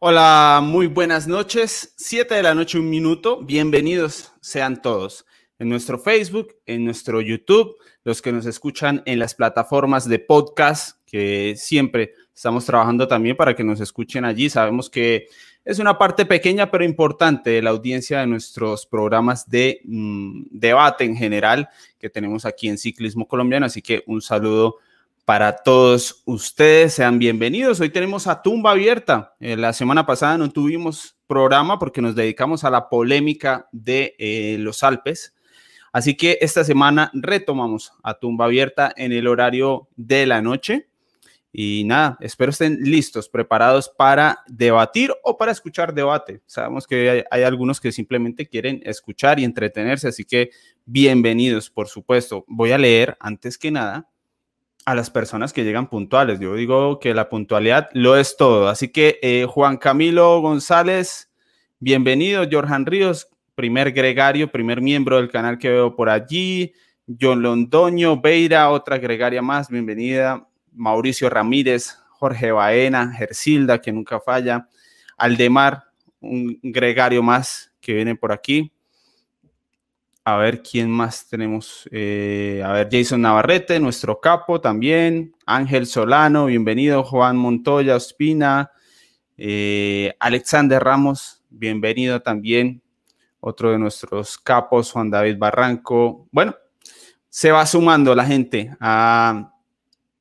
Hola, muy buenas noches. Siete de la noche, un minuto. Bienvenidos sean todos en nuestro Facebook, en nuestro YouTube, los que nos escuchan en las plataformas de podcast, que siempre estamos trabajando también para que nos escuchen allí. Sabemos que es una parte pequeña pero importante de la audiencia de nuestros programas de mm, debate en general que tenemos aquí en Ciclismo Colombiano. Así que un saludo para todos ustedes. Sean bienvenidos. Hoy tenemos a tumba abierta. Eh, la semana pasada no tuvimos programa porque nos dedicamos a la polémica de eh, los Alpes. Así que esta semana retomamos a tumba abierta en el horario de la noche. Y nada, espero estén listos, preparados para debatir o para escuchar debate. Sabemos que hay, hay, algunos que simplemente quieren escuchar y entretenerse, así que bienvenidos, por supuesto. Voy a leer antes que nada a las personas que llegan puntuales. Yo digo que la puntualidad lo es todo. Así que eh, Juan Camilo González, bienvenido. Jorjan Ríos, primer gregario, primer miembro del canal que veo por allí. John Londoño, Beira, otra gregaria más, bienvenida. Mauricio Ramírez, Jorge Baena, Gersilda, que nunca falla. Aldemar, un gregario más que viene por aquí. A ver quién más tenemos. Eh, a ver, Jason Navarrete, nuestro capo también. Ángel Solano, bienvenido. Juan Montoya Ospina. Eh, Alexander Ramos, bienvenido también. Otro de nuestros capos, Juan David Barranco. Bueno, se va sumando la gente a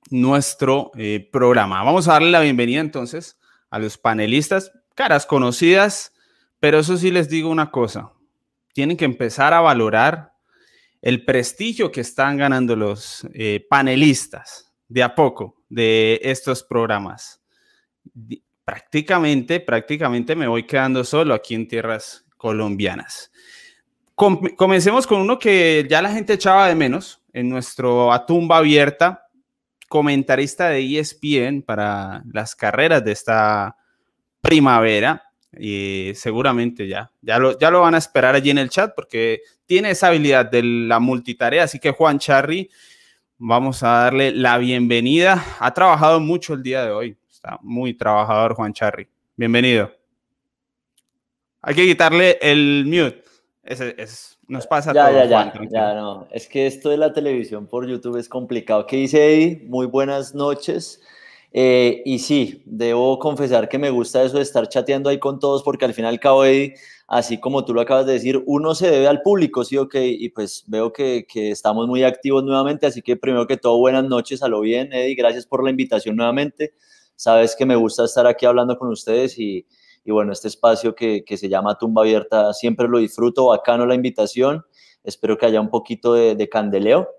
nuestro eh, programa. Vamos a darle la bienvenida entonces a los panelistas, caras conocidas, pero eso sí les digo una cosa tienen que empezar a valorar el prestigio que están ganando los eh, panelistas de a poco de estos programas. Prácticamente, prácticamente me voy quedando solo aquí en tierras colombianas. comencemos con uno que ya la gente echaba de menos en nuestro Atumba Abierta, comentarista de ESPN para las carreras de esta primavera, y seguramente ya, ya lo, ya lo van a esperar allí en el chat porque tiene esa habilidad de la multitarea. Así que Juan Charri, vamos a darle la bienvenida. Ha trabajado mucho el día de hoy. Está muy trabajador Juan Charri. Bienvenido. Hay que quitarle el mute. Ese, nos pasa ya, todo. Ya, ya, ya, no. Es que esto de la televisión por YouTube es complicado. ¿Qué dice Eddie? Muy buenas noches. Eh, y sí, debo confesar que me gusta eso de estar chateando ahí con todos, porque al final y al cabo, así como tú lo acabas de decir, uno se debe al público, sí, ok, y pues veo que, que, estamos muy activos nuevamente, así que primero que todo, buenas noches, a lo bien, Eddie, gracias por la invitación nuevamente. Sabes que me gusta estar aquí hablando con ustedes y, y bueno, este espacio que, que, se llama Tumba Abierta, siempre lo disfruto, bacano la invitación, espero que haya un poquito de, de candeleo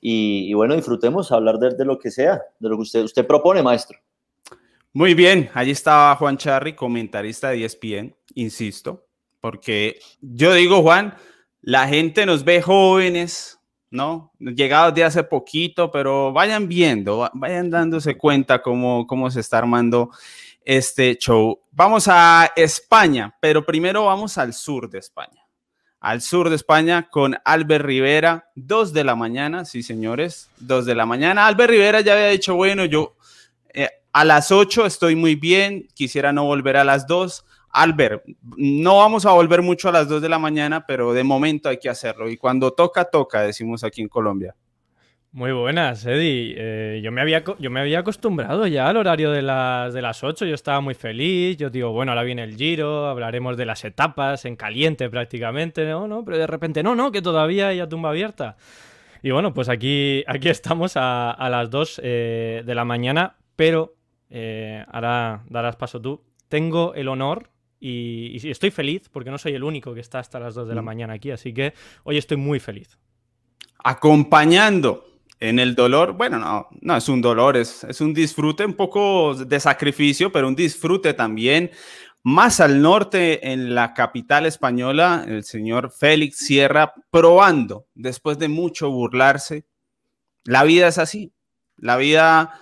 y, bueno, disfrutemos hablar de, de, lo que sea, de lo que usted, usted propone, maestro. Muy bien, allí estaba Juan Charri, comentarista de ESPN, insisto, porque yo digo, Juan, la gente nos ve jóvenes, ¿no? Llegados de hace poquito, pero vayan viendo, vayan dándose cuenta cómo, cómo se está armando este show. Vamos a España, pero primero vamos al sur de España al sur de España con Albert Rivera, dos de la mañana, sí señores, dos de la mañana. Albert Rivera ya había dicho, bueno, yo eh, a las ocho estoy muy bien, quisiera no volver a las dos. Albert, no vamos a volver mucho a las dos de la mañana, pero de momento hay que hacerlo. Y cuando toca, toca, decimos aquí en Colombia. Muy buenas, Eddie. Eh, yo, me había, yo me había acostumbrado ya al horario de las, de las 8, yo estaba muy feliz, yo digo, bueno, ahora viene el giro, hablaremos de las etapas, en caliente prácticamente, ¿no? ¿no? Pero de repente, no, no, que todavía hay tumba abierta. Y bueno, pues aquí, aquí estamos a, a las 2 eh, de la mañana, pero eh, ahora darás paso tú. Tengo el honor y, y, estoy feliz porque no soy el único que está hasta las 2 de la mm. mañana aquí, así que hoy estoy muy feliz. Acompañando en el dolor, bueno, no, no es un dolor, es, es un disfrute un poco de sacrificio, pero un disfrute también. Más al norte, en la capital española, el señor Félix Sierra probando, después de mucho burlarse. La vida es así. La vida,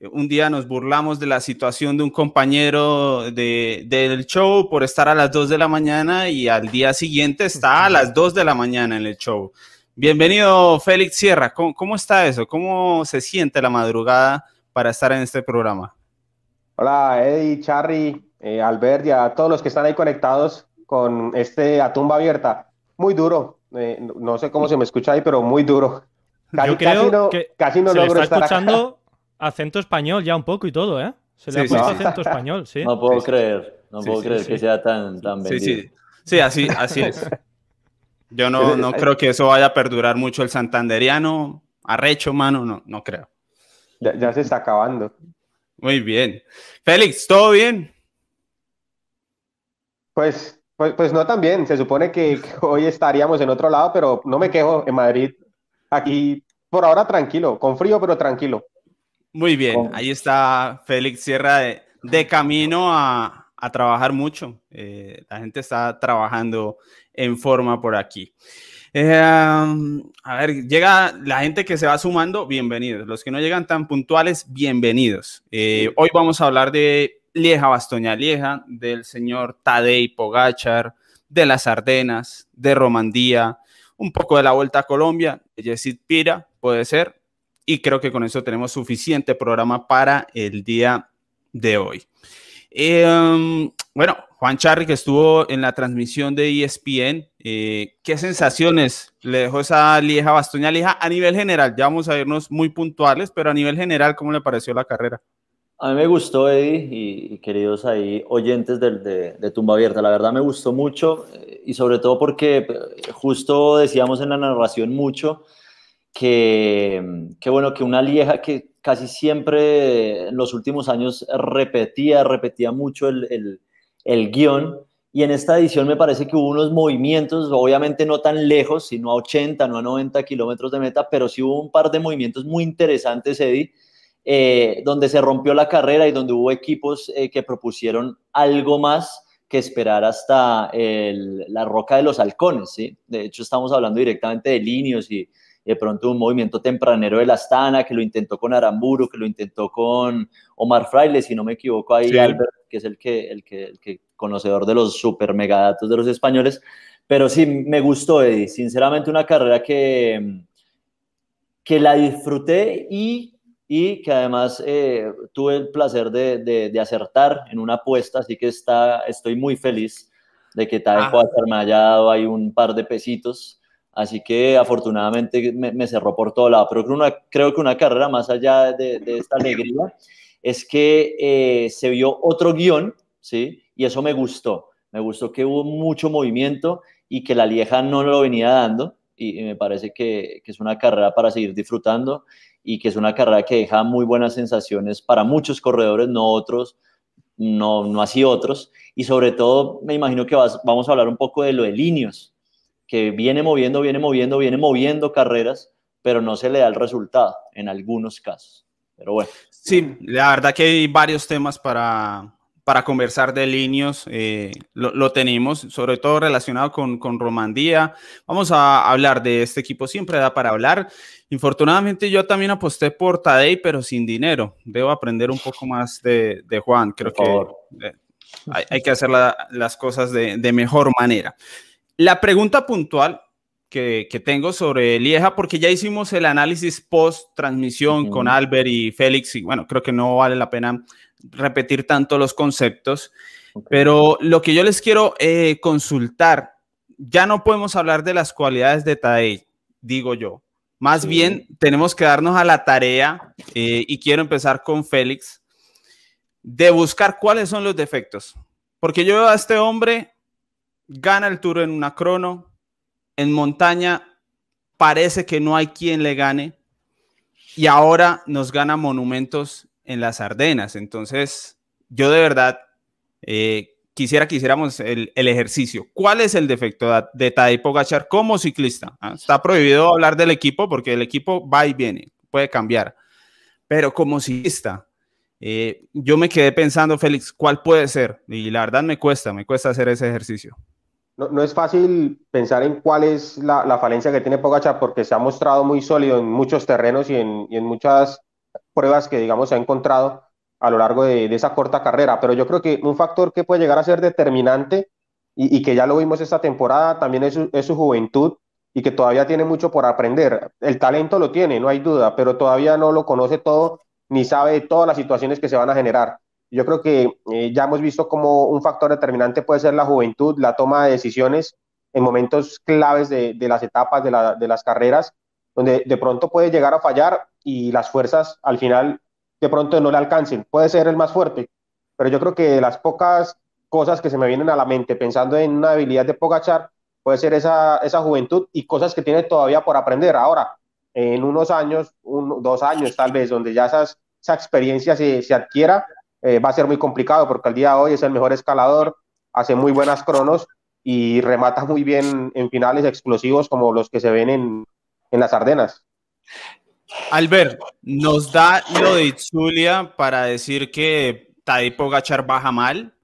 un día nos burlamos de la situación de un compañero de, del show por estar a las 2 de la mañana y al día siguiente está a las 2 de la mañana en el show. Bienvenido, Félix Sierra. ¿Cómo, está eso? ¿Cómo se siente la madrugada para estar en este programa? Hola, Eddie, Charry. eh, Albert y a todos los que están ahí conectados con este a tumba abierta. Muy duro. Eh, no sé cómo se me escucha ahí, pero muy duro. Yo creo no, que casi no se logro está escuchando acento español ya un poco y todo, ¿eh? Se le ha puesto acento español, sí. No puedo creer, no puedo creer que sea tan, tan vendido. Sí, sí. Sí, así, así es. Yo no, no creo que eso vaya a perdurar mucho el santanderiano. Arrecho, mano, no, no creo. Ya, se está acabando. Muy bien. Félix, ¿todo bien? Pues, pues, pues no tan bien. Se supone que, hoy estaríamos en otro lado, pero no me quejo en Madrid. Aquí, por ahora, tranquilo. Con frío, pero tranquilo. Muy bien. Ahí está Félix Sierra de, camino a, trabajar mucho. Eh, la gente está trabajando en forma por aquí. Eh, a ver, llega la gente que se va sumando, bienvenidos. Los que no llegan tan puntuales, bienvenidos. Eh, hoy vamos a hablar de Lieja Bastoña Lieja, del señor Tadej Pogachar, de las Ardenas, de Romandía, un poco de la Vuelta a Colombia, de Yesid Pira, puede ser. Y creo que con eso tenemos suficiente programa para el día de hoy. Eh, bueno, Juan Charri, que estuvo en la transmisión de ESPN, eh, ¿qué sensaciones le dejó esa Lieja Bastoña Lieja a nivel general? Ya vamos a irnos muy puntuales, pero a nivel general, ¿cómo le pareció la carrera? A mí me gustó, Eddie, y, queridos ahí oyentes de, de, Tumba Abierta, la verdad me gustó mucho, eh, y sobre todo porque eh, justo decíamos en la narración mucho que, que bueno, que una Lieja que casi siempre en los últimos años repetía, repetía mucho el el guion. Y en esta edición me parece que hubo unos movimientos, obviamente no tan lejos, sino a 80, no a 90 kilómetros de meta, pero sí hubo un par de movimientos muy interesantes, Eddie, eh, donde se rompió la carrera y donde hubo equipos eh, que propusieron algo más que esperar hasta la roca de los halcones. ¿sí? De hecho, estamos hablando directamente de líneas y, de pronto un movimiento tempranero de la Astana que lo intentó con Aramburu, que lo intentó con Omar Fraile, si no me equivoco, ahí Albert, que es el que, el que, el que conocedor de los super megadatos de los españoles. Pero sí, me gustó, Eddie. Sinceramente, una carrera que, que la disfruté y, y que además eh, tuve el placer de, de, acertar en una apuesta, así que está, estoy muy feliz de que Tadej ah. me haya dado ahí un par de pesitos Así que afortunadamente me, cerró por todo lado. Pero creo, que una carrera más allá de, esta alegría es que eh, se vio otro guion, ¿sí? Y eso me gustó. Me gustó que hubo mucho movimiento y que la Lieja no lo venía dando. Y, me parece que, que, es una carrera para seguir disfrutando y que es una carrera que deja muy buenas sensaciones para muchos corredores, no otros, no, no así otros. Y sobre todo, me imagino que vamos a hablar un poco de lo de Linios, que viene moviendo, viene moviendo, viene moviendo carreras, pero no se le da el resultado en algunos casos. Pero bueno. Sí, la verdad que hay varios temas para, para conversar de líneas, eh, lo, tenemos, sobre todo relacionado con, con, Romandía. Vamos a hablar de este equipo, siempre da para hablar. Infortunadamente yo también aposté por Tadei, pero sin dinero. Debo aprender un poco más de, de Juan, creo que eh, hay, hay, que hacer las cosas de, de mejor manera. La pregunta puntual que, tengo sobre Lieja, porque ya hicimos el análisis post transmisión con Albert y Félix, y bueno, creo que no vale la pena repetir tanto los conceptos, pero lo que yo les quiero eh, consultar, ya no podemos hablar de las cualidades de Tadej, digo yo. Más bien tenemos que darnos a la tarea, eh, y quiero empezar con Félix, de buscar cuáles son los defectos. Porque yo veo a este hombre gana el Tour en una crono, en montaña parece que no hay quien le gane y ahora nos gana monumentos en las Ardenas. Entonces, yo de verdad eh, quisiera que hiciéramos el, ejercicio. ¿Cuál es el defecto de Tadej Pogachar como ciclista? ¿Ah? Está prohibido hablar del equipo porque el equipo va y viene, puede cambiar. Pero como ciclista, eh, yo me quedé pensando, Félix, ¿cuál puede ser? Y la verdad me cuesta, me cuesta hacer ese ejercicio no, es fácil pensar en cuál es la, falencia que tiene Pogacar porque se ha mostrado muy sólido en muchos terrenos y en, muchas pruebas que, digamos, se ha encontrado a lo largo de, esa corta carrera. Pero yo creo que un factor que puede llegar a ser determinante y, que ya lo vimos esta temporada también es su, juventud y que todavía tiene mucho por aprender. El talento lo tiene, no hay duda, pero todavía no lo conoce todo ni sabe todas las situaciones que se van a generar. Yo creo que eh, ya hemos visto como un factor determinante puede ser la juventud, la toma de decisiones en momentos claves de, las etapas de, de, las carreras, donde de pronto puede llegar a fallar y las fuerzas al final de pronto no le alcancen. Puede ser el más fuerte, pero yo creo que de las pocas cosas que se me vienen a la mente pensando en una habilidad de Pogachar, puede ser esa, esa juventud y cosas que tiene todavía por aprender. Ahora, en unos años, dos años tal vez, donde ya esas, esa experiencia se, se adquiera, eh, va a ser muy complicado porque al día de hoy es el mejor escalador, hace muy buenas cronos y remata muy bien en finales explosivos como los que se ven en, en las Ardenas. Albert, ¿nos da lo de Itzulia para decir que Tadej Pogachar baja mal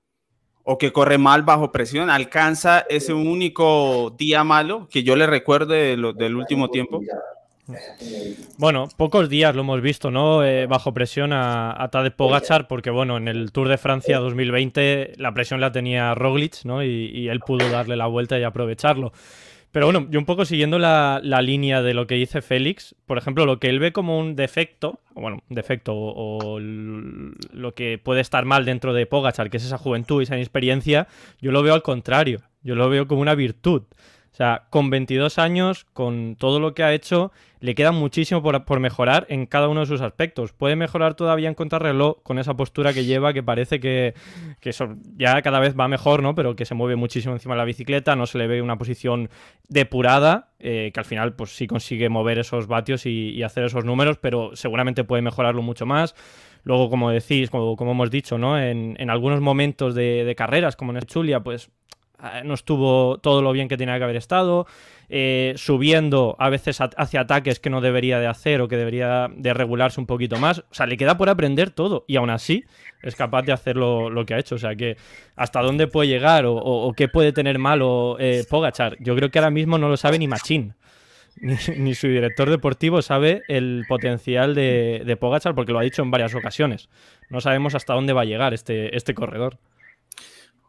o que corre mal bajo presión? ¿Alcanza ese único día malo que yo le recuerdo del último tiempo? Bueno, pocos días lo hemos visto, ¿no? Eh, bajo presión a, a Tadej Pogachar, porque bueno, en el Tour de Francia 2020 la presión la tenía Roglic, ¿no? Y, él pudo darle la vuelta y aprovecharlo. Pero bueno, yo un poco siguiendo la, línea de lo que dice Félix, por ejemplo, lo que él ve como un defecto, bueno, defecto o, lo que puede estar mal dentro de Pogachar, que es esa juventud y esa inexperiencia, yo lo veo al contrario, yo lo veo como una virtud. O sea, con 22 años, con todo lo que ha hecho, le queda muchísimo por, mejorar en cada uno de sus aspectos. Puede mejorar todavía en contrarreloj con esa postura que lleva, que parece que, ya cada vez va mejor, ¿no? Pero que se mueve muchísimo encima de la bicicleta, no se le ve una posición depurada, eh, que al final, pues sí consigue mover esos vatios y, hacer esos números, pero seguramente puede mejorarlo mucho más. Luego, como decís, como, hemos dicho, ¿no? En, algunos momentos de, de carreras, como en el Chulia, pues no estuvo todo lo bien que tenía que haber estado, eh, subiendo a veces hacia ataques que no debería de hacer o que debería de regularse un poquito más. O sea, le queda por aprender todo y aún así es capaz de hacer lo, que ha hecho. O sea, que hasta dónde puede llegar o, qué puede tener malo eh, Pogachar. Yo creo que ahora mismo no lo sabe ni Machín. Ni, su director deportivo sabe el potencial de, de Pogachar porque lo ha dicho en varias ocasiones. No sabemos hasta dónde va a llegar este, este corredor.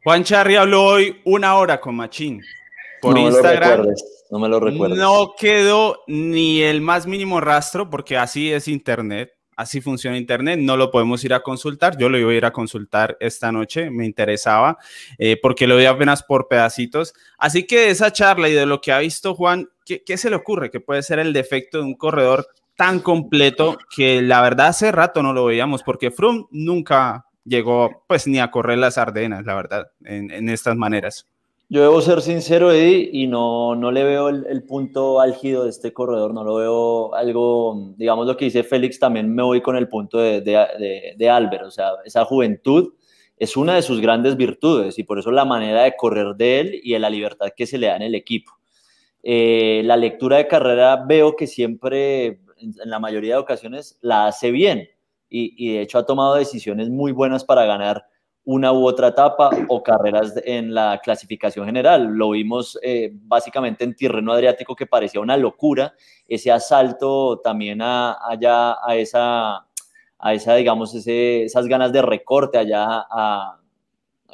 Juan Charri habló hoy una hora con Machín por Instagram. no me lo recuerdo. No quedó ni el más mínimo rastro porque así es Internet. Así funciona Internet, no lo podemos ir a consultar. Yo lo iba a ir a consultar esta noche, me interesaba, eh, porque lo vi apenas por pedacitos. Así que de esa charla y de lo que ha visto Juan, ¿qué, ¿qué, se le ocurre? ¿Qué puede ser el defecto de un corredor tan completo que la verdad hace rato no lo veíamos? Porque Froome nunca llegó pues ni a correr las Ardenas, la verdad, en, estas maneras. Yo debo ser sincero, Eddie, y no, no le veo el, punto álgido de este corredor, no lo veo algo, digamos lo que dice Félix, también me voy con el punto de, de, de, Albert, o sea, esa juventud es una de sus grandes virtudes y por eso la manera de correr de él y de la libertad que se le da en el equipo. Eh, la lectura de carrera veo que siempre, en la mayoría de ocasiones, la hace bien y, de hecho ha tomado decisiones muy buenas para ganar una u otra etapa o carreras en la clasificación general. Lo vimos eh, básicamente en terreno adriático que parecía una locura, ese asalto también a, allá a esa, a esa digamos, ese, esas ganas de recorte allá a,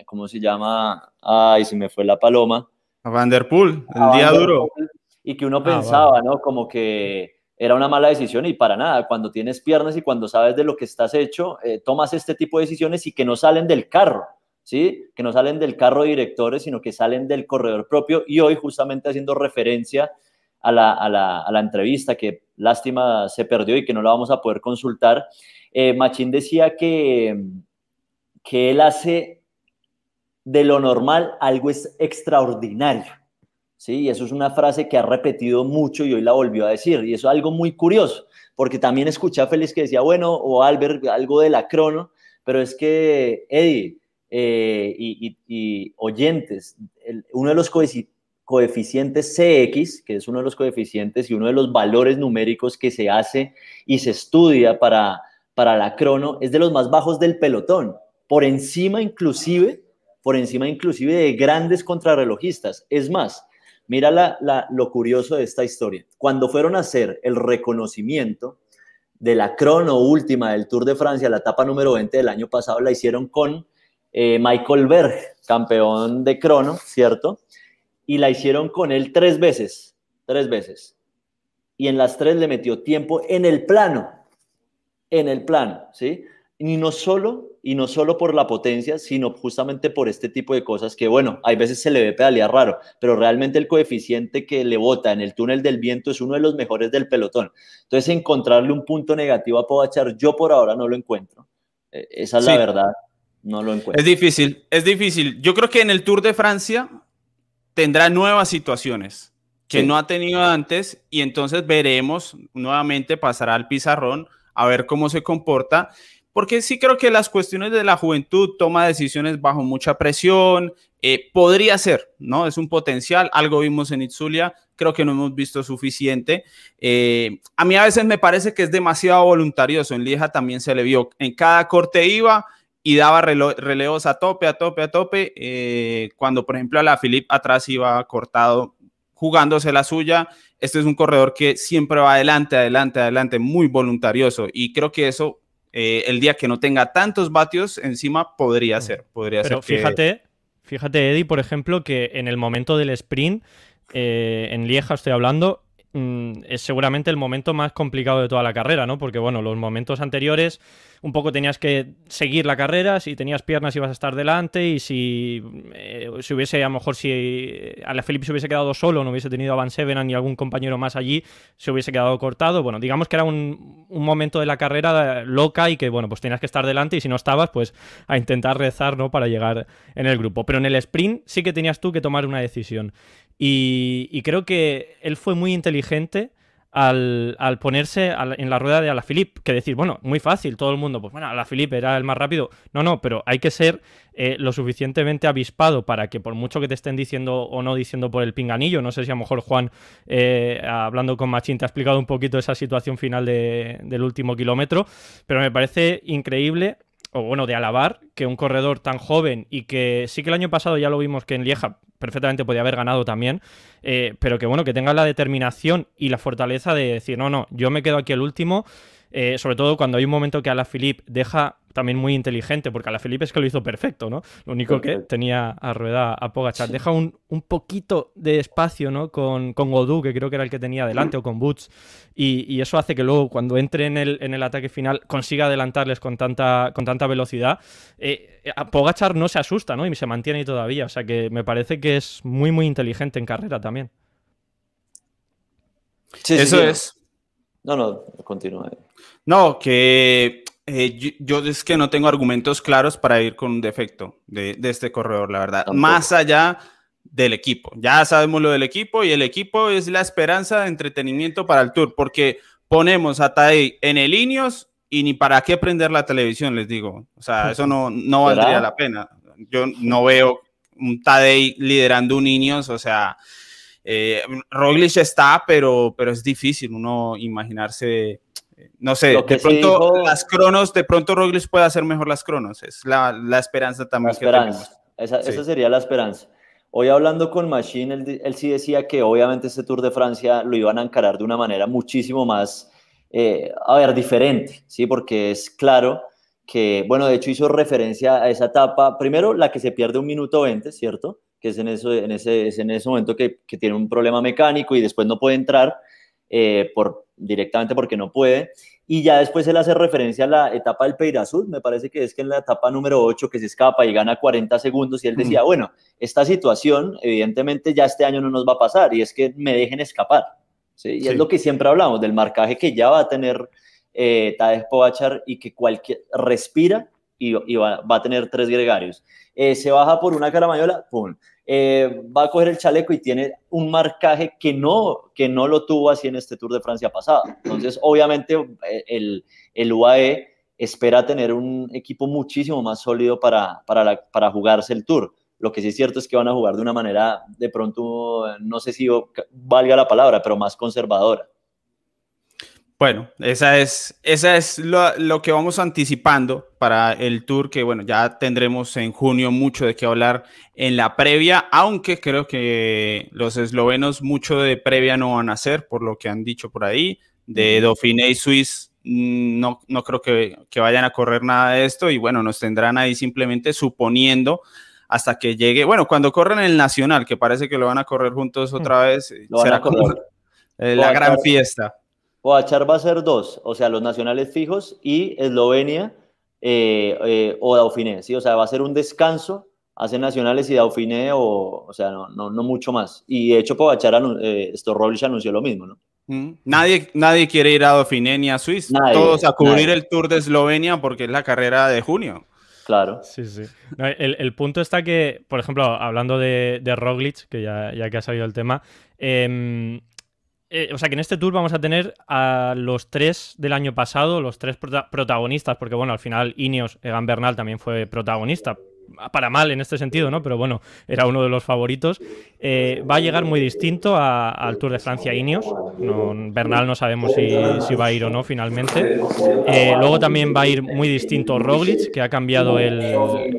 ¿cómo se llama? Ay, se me fue la paloma. A Vanderpool, el día duro. Y que uno ah, pensaba, ¿no? Como que era una mala decisión y para nada. Cuando tienes piernas y cuando sabes de lo que estás hecho, eh, tomas este tipo de decisiones y que no salen del carro, ¿sí? Que no salen del carro de directores, sino que salen del corredor propio. Y hoy, justamente haciendo referencia a la, a la, a la entrevista, que lástima se perdió y que no la vamos a poder consultar, eh, Machín decía que, que él hace de lo normal algo es extraordinario. ¿Sí? Y eso es una frase que ha repetido mucho y hoy la volvió a decir. Y eso es algo muy curioso, porque también escuché a Félix que decía, bueno, o Albert, algo de la crono, pero es que, Eddie eh, y, oyentes, uno de los coeficientes CX, que es uno de los coeficientes y uno de los valores numéricos que se hace y se estudia para, para la crono, es de los más bajos del pelotón, por encima inclusive, por encima inclusive de grandes contrarrelojistas. Es más, Mira lo curioso de esta historia. Cuando fueron a hacer el reconocimiento de la crono última del Tour de Francia, la etapa número 20 del año pasado, la hicieron con eh, Michael Berg, campeón de crono, ¿cierto? Y la hicieron con él tres veces, tres veces. Y en las tres le metió tiempo en el plano, en el plano, ¿sí? Y no solo y no solo por la potencia, sino justamente por este tipo de cosas que, bueno, hay veces se le ve pedalear raro, pero realmente el coeficiente que le bota en el túnel del viento es uno de los mejores del pelotón. Entonces, encontrarle un punto negativo a Pogachar, yo por ahora no lo encuentro. E, esa es la verdad, no lo encuentro. Es difícil, es difícil. Yo creo que en el Tour de Francia tendrá nuevas situaciones que no ha tenido antes y entonces veremos nuevamente pasará al pizarrón a ver cómo se comporta porque sí creo que las cuestiones de la juventud toma decisiones bajo mucha presión, eh, podría ser, ¿no? Es un potencial, algo vimos en Itzulia, creo que no hemos visto suficiente. Eh, a mí a veces me parece que es demasiado voluntarioso, en Lieja también se le vio, en cada corte iba y daba relevos a tope, a tope, a tope, eh, cuando por ejemplo a la Philip atrás iba cortado jugándose la suya. Este es un corredor que siempre va adelante, adelante, adelante, muy voluntarioso y creo que eso eh, el día que no tenga tantos vatios encima podría mm. ser. Podría Pero ser fíjate, fíjate, Eddie, por ejemplo, que en el momento del sprint, eh, en Lieja estoy hablando, Mm, es seguramente el momento más complicado de toda la carrera, ¿no? Porque, bueno, los momentos anteriores un poco tenías que seguir la carrera, si tenías piernas ibas a estar delante y si, eh, si hubiese, a lo mejor si a la Felipe se hubiese quedado solo, no hubiese tenido a Van Sevenan ni algún compañero más allí, se hubiese quedado cortado. Bueno, digamos que era un, un, momento de la carrera loca y que, bueno, pues tenías que estar delante y si no estabas, pues a intentar rezar, ¿no? Para llegar en el grupo. Pero en el sprint sí que tenías tú que tomar una decisión. Y, creo que él fue muy inteligente al, ponerse en la rueda de Alaphilippe, que decir, bueno, muy fácil, todo el mundo, pues bueno, Alaphilippe era el más rápido. No, no, pero hay que ser eh, lo suficientemente avispado para que por mucho que te estén diciendo o no diciendo por el pinganillo, no sé si a lo mejor Juan, eh, hablando con Machín, te ha explicado un poquito esa situación final del último kilómetro, pero me parece increíble o bueno, de alabar que un corredor tan joven y que sí que el año pasado ya lo vimos que en Lieja perfectamente podía haber ganado también, eh, pero que bueno, que tenga la determinación y la fortaleza de decir, no, no, yo me quedo aquí el último, eh, sobre todo cuando hay un momento que a la Philippe deja también muy inteligente, porque a la Felipe es que lo hizo perfecto, ¿no? Lo único que tenía a rueda a Pogachar. Deja un, poquito de espacio, ¿no? Con, con Godú, que creo que era el que tenía delante, o con Boots, y, eso hace que luego, cuando entre en el, en el ataque final, consiga adelantarles con tanta, con tanta velocidad. Eh, a Pogachar no se asusta, ¿no? Y se mantiene ahí todavía, o sea que me parece que es muy, muy inteligente en carrera también. Sí, eso es. No, no, continúa. No, que eh, yo, es que no tengo argumentos claros para ir con un defecto de, este corredor, la verdad. Más allá del equipo. Ya sabemos lo del equipo y el equipo es la esperanza de entretenimiento para el Tour, porque ponemos a Tadej en el Ineos y ni para qué prender la televisión, les digo. O sea, eso no, no valdría la pena. Yo no veo un Tadej liderando un Ineos, o sea, eh, Roglic está, pero, pero es difícil uno imaginarse no sé, de pronto las cronos, de pronto Roglic puede hacer mejor las cronos, es la, la esperanza también que tenemos. Esa, esa, sería la esperanza. Hoy hablando con Machine, él, sí decía que obviamente este Tour de Francia lo iban a encarar de una manera muchísimo más, eh, a ver, diferente, ¿sí? Porque es claro que, bueno, de hecho hizo referencia a esa etapa, primero la que se pierde un minuto 20, ¿cierto? Que es en, eso, en, ese, en ese momento que, que tiene un problema mecánico y después no puede entrar eh, por, directamente porque no puede. Y ya después él hace referencia a la etapa del Peirazul, me parece que es que en la etapa número 8 que se escapa y gana 40 segundos y él decía, bueno, esta situación evidentemente ya este año no nos va a pasar y es que me dejen escapar. ¿sí? Y es lo que siempre hablamos del marcaje que ya va a tener eh, Tadej Pogachar y que cualquier respira y, va, a tener tres gregarios. Eh, se baja por una caramayola, ¡pum! Eh, va a coger el chaleco y tiene un marcaje que no, que no lo tuvo así en este Tour de Francia pasado. Entonces, obviamente, eh, el, el UAE espera tener un equipo muchísimo más sólido para, para, para jugarse el Tour. Lo que sí es cierto es que van a jugar de una manera, de pronto, no sé si valga la palabra, pero más conservadora. Bueno, esa es, esa es lo, que vamos anticipando para el tour que, bueno, ya tendremos en junio mucho de qué hablar en la previa, aunque creo que los eslovenos mucho de previa no van a hacer, por lo que han dicho por ahí. De Dauphiné y Swiss mm, no, no creo que, que vayan a correr nada de esto y, bueno, nos tendrán ahí simplemente suponiendo hasta que llegue, bueno, cuando corren el Nacional, que parece que lo van a correr juntos otra vez, será como la gran fiesta. Poachar va a ser dos, o sea, los nacionales fijos y Eslovenia o Dauphiné, ¿sí? O sea, va a ser un descanso hace nacionales y Dauphiné o, o sea, no, no, no mucho más. Y de hecho, Pogachar, eh, esto Roglic anunció lo mismo, ¿no? Nadie, nadie quiere ir a Dauphiné ni a Suiza. Todos a cubrir el Tour de Eslovenia porque es la carrera de junio. Claro. Sí, sí. el, punto está que, por ejemplo, hablando de, de Roglic, que ya, ya, que ha salido el tema, em, eh, o sea que en este tour vamos a tener a los tres del año pasado, los tres protagonistas, porque bueno, al final Ineos, Egan Bernal también fue protagonista, para mal en este sentido, ¿no? Pero bueno, era uno de los favoritos. Eh, va a llegar muy distinto al Tour de Francia Ineos. Bernal no sabemos si, va a ir o no finalmente. Eh, luego también va a ir muy distinto Roglic, que ha cambiado el,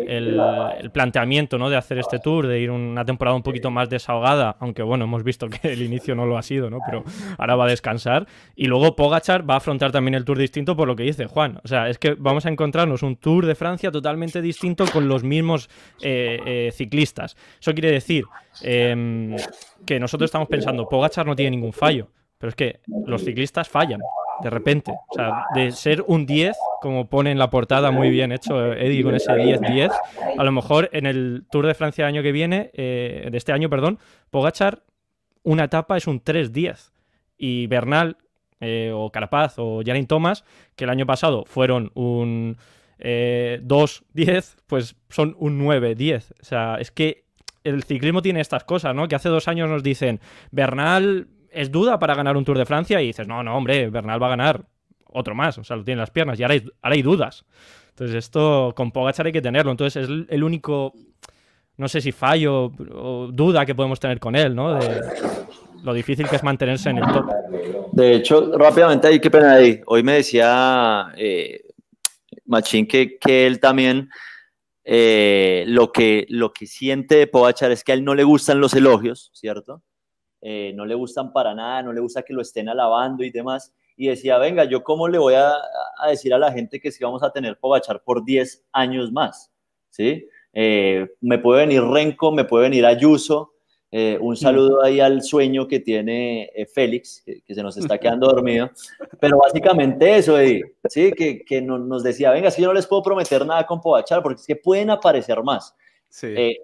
el, planteamiento ¿no? de hacer este tour, de ir una temporada un poquito más desahogada, aunque bueno, hemos visto que el inicio no lo ha sido, ¿no? Pero ahora va a descansar. Y luego Pogachar va a afrontar también el Tour distinto por lo que dice Juan. O sea, es que vamos a encontrarnos un Tour de Francia totalmente distinto con los mismos eh, eh, ciclistas. Eso quiere decir em, que nosotros estamos pensando, Pogachar no tiene ningún fallo, pero es que los ciclistas fallan de repente. O sea, de ser un 10, como pone en la portada muy bien hecho Eddie con ese 10-10, a lo mejor en el Tour de Francia del año que viene, eh, de este año, perdón, Pogachar, una etapa es un 3-10. Y Bernal, o Carapaz, o Jarin Thomas, que el año pasado fueron un eh, 2, 10, pues son un 9, 10. O sea, es que el ciclismo tiene estas cosas, ¿no? Que hace dos años nos dicen, Bernal es duda para ganar un Tour de Francia y dices, no, no, hombre, Bernal va a ganar otro más, o sea, lo tiene en las piernas y ahora hay, dudas. Entonces esto con Pogachar hay que tenerlo, entonces es el único, no sé si fallo o duda que podemos tener con él, ¿no? De lo difícil que es mantenerse en el top. De hecho, rápidamente ahí, qué pena ahí. Hoy me decía eh, Machín que, que él también eh, lo, que, lo que siente de Pogachar es que a él no le gustan los elogios, ¿cierto? Eh, no le gustan para nada, no le gusta que lo estén alabando y demás. Y decía, venga, ¿yo cómo le voy a, decir a la gente que sí vamos a tener Pogachar por 10 años más? ¿Sí? Eh, me puede venir Renko, me puede venir Ayuso, eh, un saludo ahí al sueño que tiene eh, Félix, que, se nos está quedando dormido. Pero básicamente eso, ¿sí? que, que nos decía, venga, si yo no les puedo prometer nada con Pogachar, porque es que pueden aparecer más. Eh,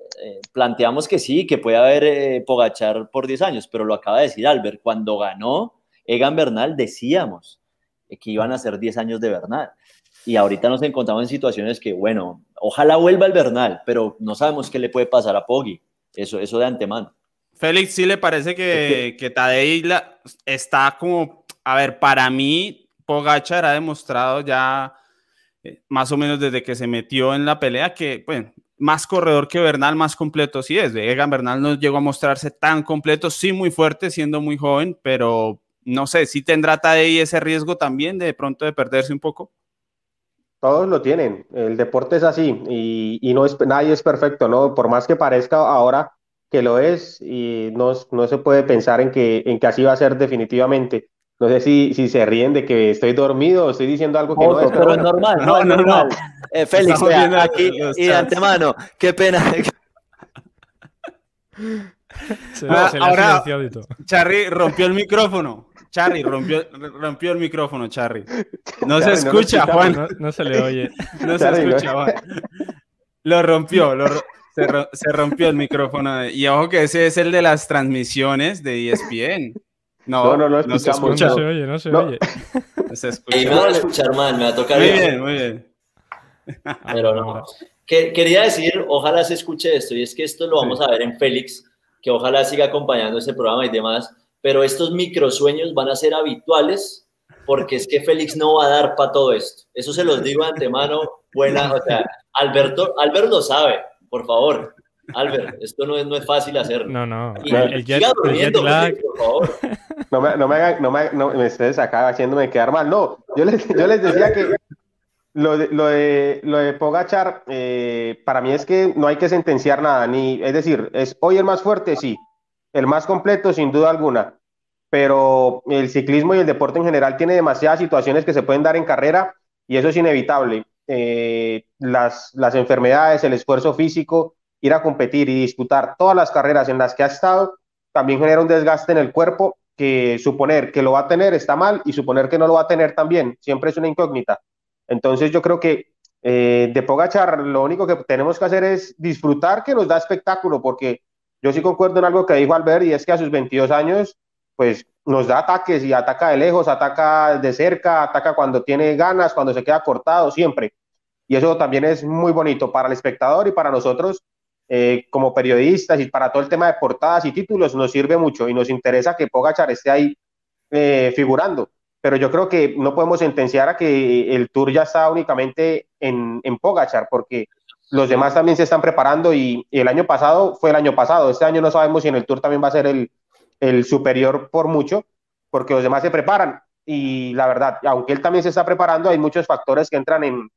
planteamos que sí, que puede haber Pogachar por 10 años, pero lo acaba de decir Albert, cuando ganó Egan Bernal decíamos que iban a ser 10 años de Bernal. Y ahorita nos encontramos en situaciones que, bueno, ojalá vuelva el Bernal, pero no sabemos qué le puede pasar a Poggi. Eso, eso de antemano. Félix, ¿sí le parece que, que Tadei está como, a ver, para mí, Pogachar ha demostrado ya eh, más o menos desde que se metió en la pelea que, pues, más corredor que Bernal, más completo sí es. Egan Bernal no llegó a mostrarse tan completo, sí muy fuerte, siendo muy joven, pero no sé, ¿sí tendrá Tadei ese riesgo también de pronto de perderse un poco? Todos lo tienen, el deporte es así y, no es, nadie es perfecto, ¿no? Por más que parezca ahora que lo es y no, no se puede pensar en que, en que así va a ser definitivamente. No sé si, si se ríen de que estoy dormido o estoy diciendo algo que no, es. Pero, es normal, no, no, no. Eh, Félix, aquí y de antemano, qué pena. Ah, ahora, Charry rompió el micrófono. Charry, rompió, rompió el micrófono, Charry. No se escucha, Juan. No, se le oye. No se escucha, Juan. Lo rompió, se, rompió el micrófono. Y ojo que ese es el de las transmisiones de ESPN. No, no, no, no, se escucha. No se oye, no se oye. No se escucha. Y me va a escuchar mal, me va a tocar. Muy bien, muy bien. Pero no. quería decir, ojalá se escuche esto, y es que esto lo vamos a ver en Félix, que ojalá siga acompañando ese programa y demás pero estos microsueños van a ser habituales porque es que Félix no va a dar para todo esto. Eso se los digo de antemano. Buena, o sea, Alberto, Albert lo sabe, por favor. Albert, esto no es, no es fácil hacerlo. No, no. el jet, lag. por favor. No me, no me hagan, no me, no me estés acá haciéndome quedar mal. No, yo les, yo les decía que lo de, lo de, lo de Pogachar, eh, para mí es que no hay que sentenciar nada, ni, es decir, es hoy el más fuerte, sí, el más completo sin duda alguna, pero el ciclismo y el deporte en general tiene demasiadas situaciones que se pueden dar en carrera y eso es inevitable. Eh, las, las enfermedades, el esfuerzo físico, ir a competir y disputar todas las carreras en las que ha estado, también genera un desgaste en el cuerpo que suponer que lo va a tener está mal y suponer que no lo va a tener también, siempre es una incógnita. Entonces yo creo que Eh, de Pogachar, lo único que tenemos que hacer es disfrutar que nos da espectáculo, porque yo sí concuerdo en algo que dijo Albert, y es que a sus 22 años, pues nos da ataques y ataca de lejos, ataca de cerca, ataca cuando tiene ganas, cuando se queda cortado, siempre. Y eso también es muy bonito para el espectador y para nosotros eh, como periodistas y para todo el tema de portadas y títulos nos sirve mucho y nos interesa que Pogachar esté ahí eh, figurando. Pero yo creo que no podemos sentenciar a que el tour ya está únicamente en, en Pogachar, porque los demás también se están preparando y, el año pasado fue el año pasado. Este año no sabemos si en el tour también va a ser el, el superior por mucho, porque los demás se preparan. Y la verdad, aunque él también se está preparando, hay muchos factores que entran en,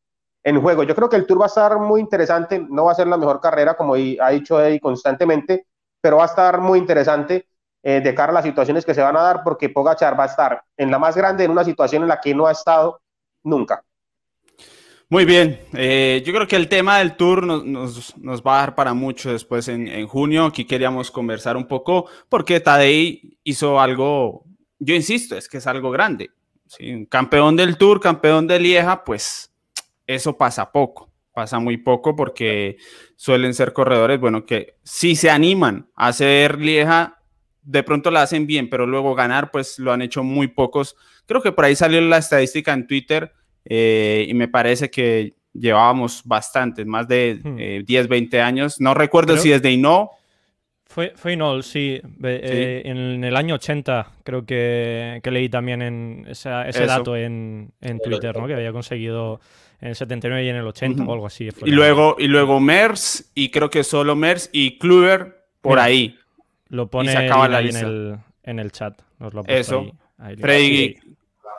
en juego. Yo creo que el Tour va a estar muy interesante, no va a ser la mejor carrera, como ha dicho Eddie constantemente, pero va a estar muy interesante eh, de cara a las situaciones que se van a dar, porque Pogachar va a estar en la más grande, en una situación en la que no ha estado nunca. Muy bien, eh, yo creo que el tema del tour nos, va a dar para mucho después en, junio. Aquí queríamos conversar un poco porque Tadei hizo algo, yo insisto, es que es algo grande. Campeón del tour, campeón de Lieja, pues eso pasa poco, pasa muy poco porque suelen ser corredores, bueno, que si se animan a hacer Lieja, de pronto la hacen bien, pero luego ganar, pues lo han hecho muy pocos. Creo que por ahí salió la estadística en Twitter eh, y me parece que llevábamos bastantes, más de 10, hmm. 20 eh, años. No recuerdo si desde Ino. Fue, fue Inol, sí. Eh, en el año 80 creo que, leí también en ese dato en, en Twitter, ¿no? Que había conseguido en el 79 y en el 80 o algo así. Y luego, y luego Mers, y creo que solo Mers y Kluber por ahí. Lo pone ahí en, el, en el chat. Nos lo Eso. Freddy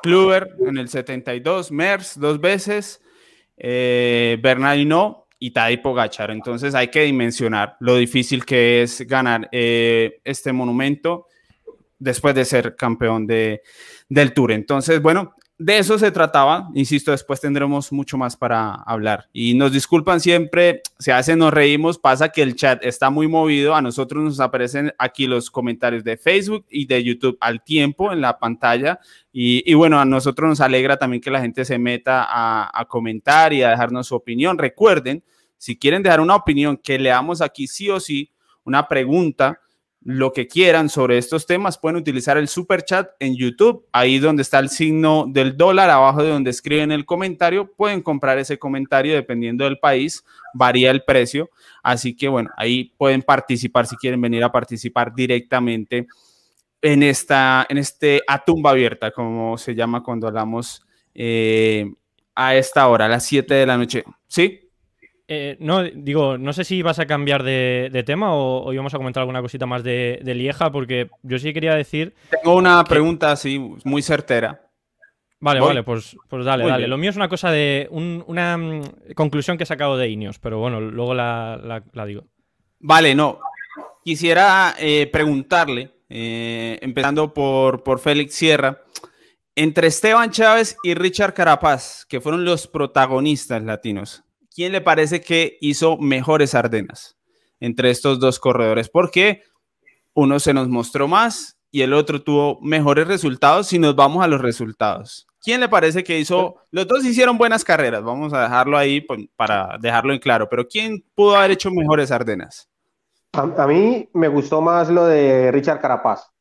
Kluber en el 72, Mers dos veces, eh, Bernardino y Tadej Pogachar. Entonces hay que dimensionar lo difícil que es ganar eh, este monumento después de ser campeón de, del Tour. Entonces, bueno, de eso se trataba. Insisto, después tendremos mucho más para hablar. Y nos disculpan siempre, se hace, nos reímos, pasa que el chat está muy movido. A nosotros nos aparecen aquí los comentarios de Facebook y de YouTube al tiempo en la pantalla. Y, bueno, a nosotros nos alegra también que la gente se meta a, a comentar y a dejarnos su opinión. Recuerden, si quieren dejar una opinión que leamos aquí sí o sí, una pregunta lo que quieran sobre estos temas, pueden utilizar el super chat en YouTube, ahí donde está el signo del dólar, abajo de donde escriben el comentario, pueden comprar ese comentario dependiendo del país, varía el precio, así que bueno, ahí pueden participar si quieren venir a participar directamente en esta, en este a tumba abierta, como se llama cuando hablamos eh, a esta hora, a las 7 de la noche, ¿sí? Eh, no, digo, no sé si vas a cambiar de, tema o, íbamos a comentar alguna cosita más de, Lieja, porque yo sí quería decir. Tengo una pregunta así, muy certera. Vale, vale, pues, pues dale, dale. Lo mío es una cosa de. una mm, conclusión que he sacado de Ineos, pero bueno, luego la, digo. Vale, no. Quisiera eh, preguntarle, eh, empezando por, por Félix Sierra, entre Esteban Chávez y Richard Carapaz, que fueron los protagonistas latinos, ¿quién le parece que hizo mejores Ardenas entre estos dos corredores? Porque uno se nos mostró más y el otro tuvo mejores resultados si nos vamos a los resultados. ¿Quién le parece que hizo? Los dos hicieron buenas carreras, vamos a dejarlo ahí para dejarlo en claro, pero ¿quién pudo haber hecho mejores Ardenas? A, mí me gustó más lo de Richard Carapaz,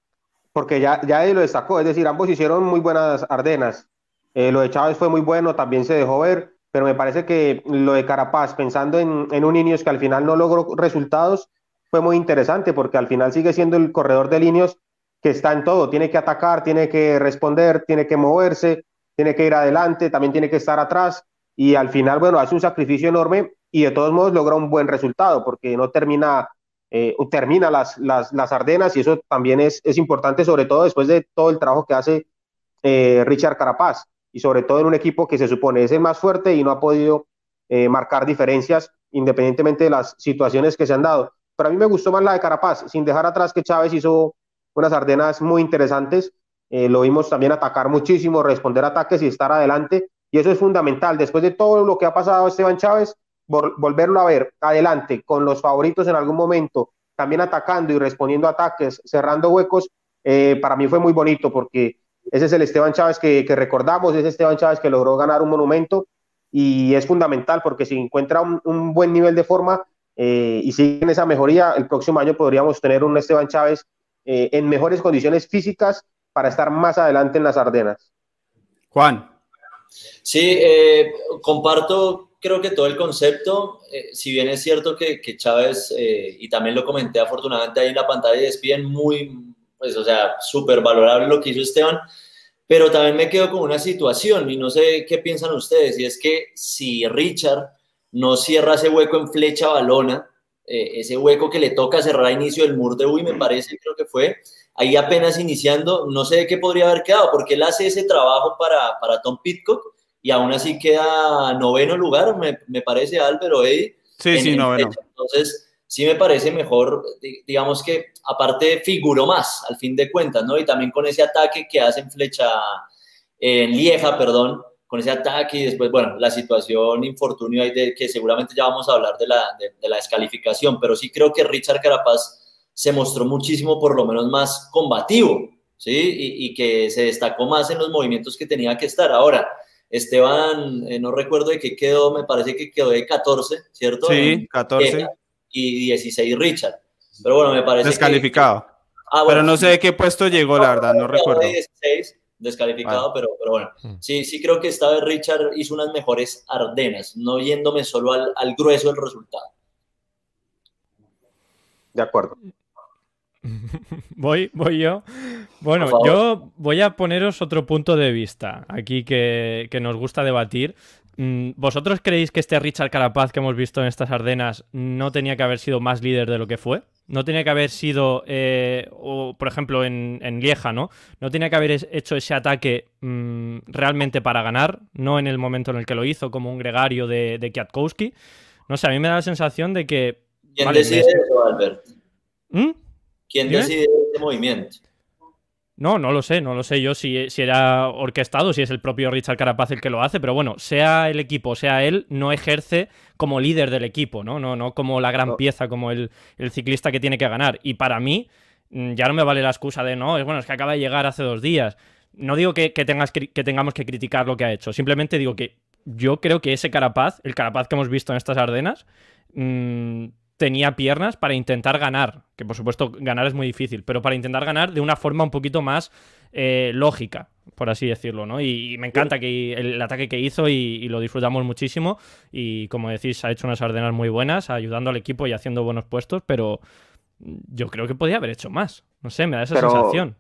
porque ya, ya él lo destacó, es decir, ambos hicieron muy buenas Ardenas. Eh, lo de Chávez fue muy bueno, también se dejó ver, pero me parece que lo de Carapaz, pensando en, en un Ineos que al final no logró resultados, fue muy interesante porque al final sigue siendo el corredor de Ineos que está en todo, tiene que atacar, tiene que responder, tiene que moverse, tiene que ir adelante, también tiene que estar atrás. Y al final, bueno, hace un sacrificio enorme y de todos modos logra un buen resultado porque no termina, eh, termina las, las, las, Ardenas y eso también es, es importante, sobre todo después de todo el trabajo que hace eh, Richard Carapaz y sobre todo en un equipo que se supone es el más fuerte y no ha podido eh, marcar diferencias independientemente de las situaciones que se han dado. Pero a mí me gustó más la de Carapaz, sin dejar atrás que Chávez hizo unas Ardenas muy interesantes. Eh, lo vimos también atacar muchísimo, responder ataques y estar adelante. Y eso es fundamental. Después de todo lo que ha pasado Esteban Chávez, volverlo a ver adelante con los favoritos en algún momento, también atacando y respondiendo ataques, cerrando huecos, eh, para mí fue muy bonito porque ese es el Esteban Chávez que, recordamos, ese Esteban Chávez que logró ganar un monumento y es fundamental porque si encuentra un, buen nivel de forma eh, y sigue en esa mejoría, el próximo año podríamos tener un Esteban Chávez eh, en mejores condiciones físicas para estar más adelante en las Ardenas. Juan. Sí, eh, comparto creo que todo el concepto, si bien es cierto que, que Chávez, y también lo comenté afortunadamente ahí en la pantalla de bien muy, pues o sea, súper valorable lo que hizo Esteban, pero también me quedo con una situación y no sé qué piensan ustedes, y es que si Richard no cierra ese hueco en flecha balona, eh, ese hueco que le toca cerrar a inicio del mur de Uy, me parece, creo que fue, ahí apenas iniciando, no sé de qué podría haber quedado, porque él hace ese trabajo para, para Tom Pitcock y aún así queda noveno lugar, me, me parece, Álvaro Eddie. Sí, sí, noveno. Entonces, sí me parece mejor, digamos que aparte figuró más, al fin de cuentas, ¿no? Y también con ese ataque que hacen flecha, en Lieja, perdón, con ese ataque y después, bueno, la situación infortunio ahí de que seguramente ya vamos a hablar de la, de, la descalificación, pero sí creo que Richard Carapaz se mostró muchísimo, por lo menos más combativo, ¿sí? Y, y que se destacó más en los movimientos que tenía que estar. Ahora, Esteban, eh, no recuerdo de qué quedó, me parece que quedó de 14, ¿cierto? Sí, 14 y 16 Richard. Pero bueno, me parece. Descalificado. Ah, pero no sé de qué puesto llegó, la verdad, no recuerdo. 16, descalificado, pero, pero bueno. Hmm. Sí, sí creo que esta vez Richard hizo unas mejores Ardenas, no yéndome solo al, al grueso del resultado. De acuerdo. Voy, voy yo. Bueno, yo voy a poneros otro punto de vista aquí que, que nos gusta debatir. Mm, ¿Vosotros creéis que este Richard Carapaz que hemos visto en estas Ardenas no tenía que haber sido más líder de lo que fue? No tenía que haber sido, eh, o, por ejemplo, en, Lieja, ¿no? No tenía que haber hecho ese ataque mm, realmente para ganar, no en el momento en el que lo hizo, como un gregario de, de Kwiatkowski. No sé, a mí me da la sensación de que... ¿Quién decide eso, Albert? ¿Mm? ¿Quién decide ese movimiento? No, no lo sé, no lo sé yo si, si, era orquestado, si es el propio Richard Carapaz el que lo hace, pero bueno, sea el equipo, sea él, no ejerce como líder del equipo, ¿no? No, no como la gran pieza, como el, ciclista que tiene que ganar. Y para mí, mm, ya no me vale la excusa de no, es bueno, es que acaba de llegar hace dos días. No digo que, tengas, que tengamos que criticar lo que ha hecho, simplemente digo que yo creo que ese Carapaz, el Carapaz que hemos visto en estas Ardenas, mmm, tenía piernas para intentar ganar, que por supuesto ganar es muy difícil, pero para intentar ganar de una forma un poquito más eh, lógica, por así decirlo, ¿no? Y, me encanta que el ataque que hizo y, lo disfrutamos muchísimo y como decís, ha hecho unas ardenas muy buenas, ayudando al equipo y haciendo buenos puestos, pero yo creo que podía haber hecho más, no sé, me da esa sensación.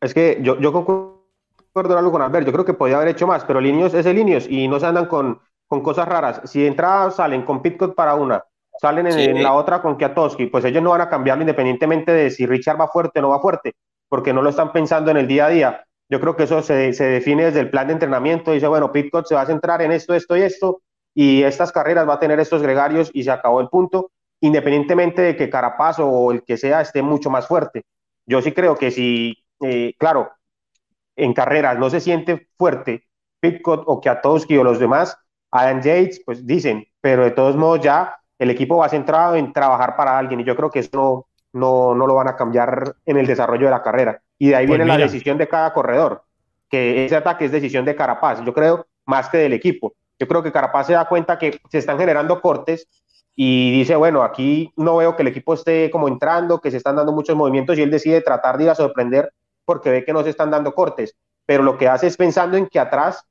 Es que yo, yo concuerdo algo con Albert, yo creo que podía haber hecho más, pero Linios es el Linios y no se andan con, con cosas raras. Si entradas salen con Pitcock para una, salen en, la otra con Kiatowski, pues ellos no van a cambiarlo independientemente de si Richard va fuerte o no va fuerte, porque no lo están pensando en el día a día. Yo creo que eso se, se define desde el plan de entrenamiento. Dice, bueno, Pitcock se va a centrar en esto, esto y esto, y estas carreras va a tener estos gregarios y se acabó el punto, independientemente de que Carapaz o el que sea esté mucho más fuerte. Yo sí creo que si, eh, claro, en carreras no se siente fuerte Pitcock o Kiatowski o los demás, Adam Yates, pues dicen, pero de todos modos ya el equipo va centrado en trabajar para alguien y yo creo que eso no, no, lo van a cambiar en el desarrollo de la carrera. Y de ahí pues viene la decisión de cada corredor, que ese ataque es decisión de Carapaz, yo creo, más que del equipo. Yo creo que Carapaz se da cuenta que se están generando cortes y dice, bueno, aquí no veo que el equipo esté como entrando, que se están dando muchos movimientos y él decide tratar de ir a sorprender porque ve que no se están dando cortes. Pero lo que hace es pensando en que atrás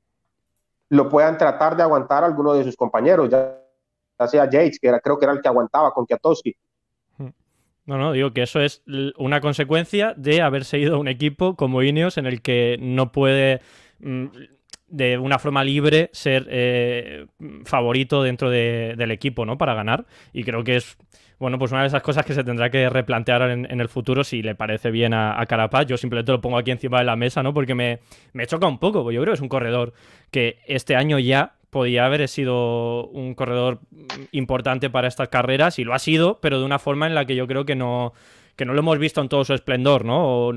lo puedan tratar de aguantar algunos de sus compañeros. Ya sea Yates, que creo que era el que aguantaba con Kiatowski. No, no, digo que eso es una consecuencia de haber seguido un equipo como Ineos en el que no puede mm, de una forma libre ser eh, favorito dentro del equipo, ¿no? Para ganar. Y creo que es, bueno, pues una de esas cosas que se tendrá que replantear en, el futuro si le parece bien a, Carapaz. Yo simplemente lo pongo aquí encima de la mesa, ¿no? Porque me, me choca un poco, yo creo que es un corredor que este año ya podía haber sido un corredor importante para estas carreras y lo ha sido, pero de una forma en la que yo creo que no, que no lo hemos visto en todo su esplendor, ¿no? O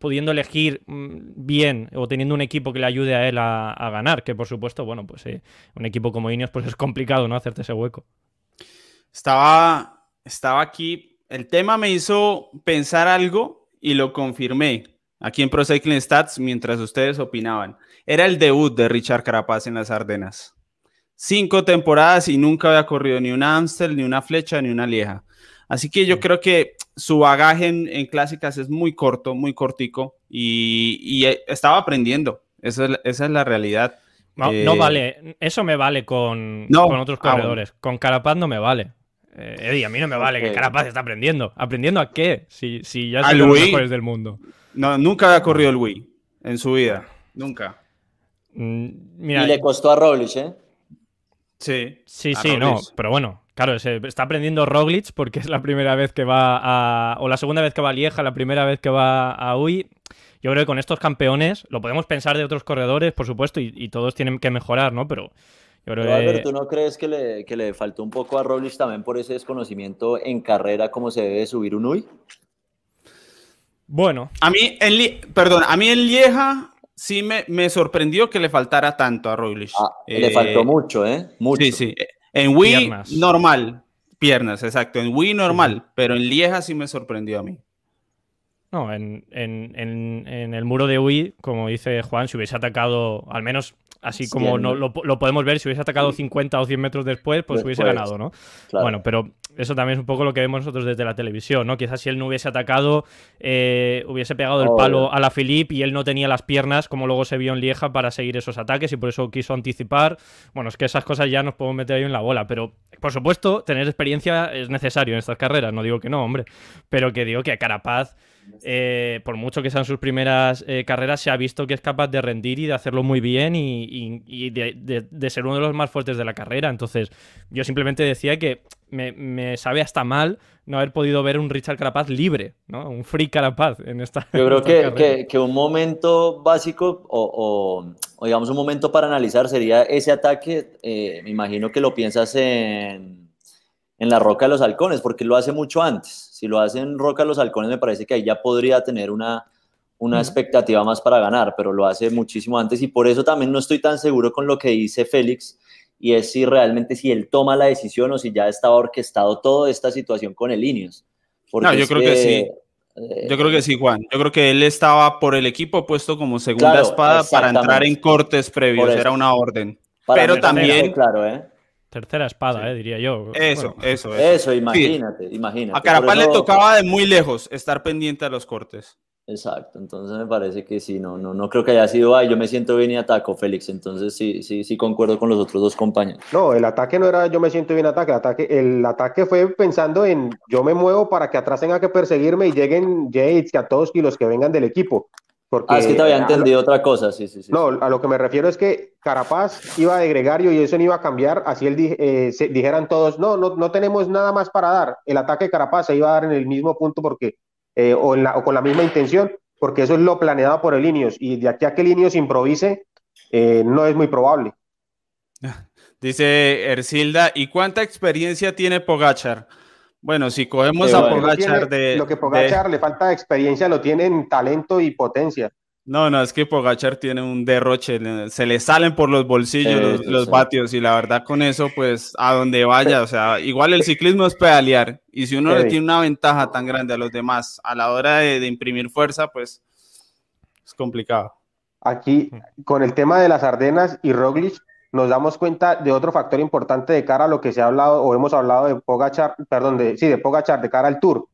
pudiendo elegir mm, bien o teniendo un equipo que le ayude a él a, ganar, que por supuesto, bueno, pues eh, un equipo como Ineos pues es complicado, ¿no? Hacerte ese hueco. Estaba, estaba aquí, el tema me hizo pensar algo y lo confirmé aquí en Pro Cycling Stats mientras ustedes opinaban. Era el debut de Richard Carapaz en las Ardenas. cinco temporadas y nunca había corrido ni una Amstel, ni una flecha, ni una lieja. Así que yo creo que su bagaje en, clásicas es muy corto, muy cortico y, eh, estaba aprendiendo. Esa es, la realidad. No, eh, vale, eso me vale con, con otros ah, corredores. Con Carapaz no me vale. Eh, Eddie, a mí no me vale que Carapaz está aprendiendo. ¿Aprendiendo a qué? Si, si ya son los mejores del mundo. No, nunca había corrido el Wii en su vida. Nunca. Mm, mira, y le costó a Roglic, ¿eh? Sí. Sí, sí, no. Pero bueno, claro, se está aprendiendo Roglic porque es la primera vez que va a. O la segunda vez que va a Lieja, la primera vez que va a UI. Yo creo que con estos campeones, lo podemos pensar de otros corredores, por supuesto, y todos tienen que mejorar, ¿no? Pero pero, ¿tú no crees que le, que le faltó un poco a Robles también por ese desconocimiento en carrera cómo se debe subir un UI? Bueno. A mí, en, perdón, a mí en Lieja sí me, me sorprendió que le faltara tanto a Roglic. Ah, le faltó eh, mucho, ¿eh? Mucho. Sí, sí. En Wii, normal. Piernas, exacto. En Wii, normal. Pero en Lieja sí me sorprendió a mí. No, en, en, en, en, el muro de Wii, como dice Juan, si hubiese atacado al menos Así como no, lo, podemos ver, si hubiese atacado 50 o 100 metros después, pues hubiese ganado, ¿no? Bueno, pero eso también es un poco lo que vemos nosotros desde la televisión, ¿no? Quizás si él no hubiese atacado, eh, hubiese pegado el palo a la Philippe y él no tenía las piernas, como luego se vio en Lieja, para seguir esos ataques y por eso quiso anticipar. Bueno, es que esas cosas ya nos podemos meter ahí en la bola, pero por supuesto, tener experiencia es necesario en estas carreras, no digo que no, hombre, pero que digo que a Carapaz eh, por mucho que sean sus primeras eh, carreras, se ha visto que es capaz de rendir y de hacerlo muy bien y, de, ser uno de los más fuertes de la carrera. Entonces, yo simplemente decía que me, sabe hasta mal no haber podido ver un Richard Carapaz libre, ¿no? Un free Carapaz en esta. Yo creo que, que, un momento básico o, digamos un momento para analizar sería ese ataque. Eh, me imagino que lo piensas en en la Roca de los Halcones, porque lo hace mucho antes. Si lo hace en Roca de los Halcones, me parece que ahí ya podría tener una, una expectativa más para ganar, pero lo hace muchísimo antes y por eso también no estoy tan seguro con lo que dice Félix y es si realmente si él toma la decisión o si ya estaba orquestado toda esta situación con el Ineos. no, yo creo que, sí. Eh, yo creo que sí, Juan. Yo creo que él estaba por el equipo puesto como segunda espada para entrar en cortes previos, era una orden. pero también, claro, ¿eh? Tercera espada, eh, diría yo. Eso, eso, eso. Eso, imagínate, imagínate. A Carapaz le tocaba de muy lejos estar pendiente de los cortes. Exacto, entonces me parece que sí, no, no, no creo que haya sido, ay, yo me siento bien y ataco, Félix, entonces sí, sí, sí concuerdo con los otros dos compañeros. No, el ataque no era yo me siento bien ataque, el ataque, el ataque fue pensando en yo me muevo para que atrás tenga que perseguirme y lleguen Yates a y los que vengan del equipo. Porque, ah, es que te había entendido otra cosa, sí, sí, sí. No, a lo que me refiero es que Carapaz iba de gregario y eso no iba a cambiar, así él eh, dijeran todos, no, no, no tenemos nada más para dar. El ataque de Carapaz se iba a dar en el mismo punto porque, eh, o, en la, o, con la misma intención, porque eso es lo planeado por el Ineos y de aquí a que el Ineos improvise, eh, no es muy probable. Dice Ercilda, ¿y cuánta experiencia tiene Pogachar? Bueno, si cogemos a Pogachar de. Lo que Pogachar le falta experiencia, lo tiene en talento y potencia. No, no, es que Pogachar tiene un derroche, se le salen por los bolsillos los, vatios y la verdad con eso, pues a donde vaya, o sea, igual el ciclismo es pedalear y si uno le tiene una ventaja tan grande a los demás a la hora de, de imprimir fuerza, pues es complicado. Aquí, con el tema de las Ardenas y Roglic, nos damos cuenta de otro factor importante de cara a lo que se ha hablado o hemos hablado de Pogachar, perdón, de, sí, de Pogachar de cara al Tour.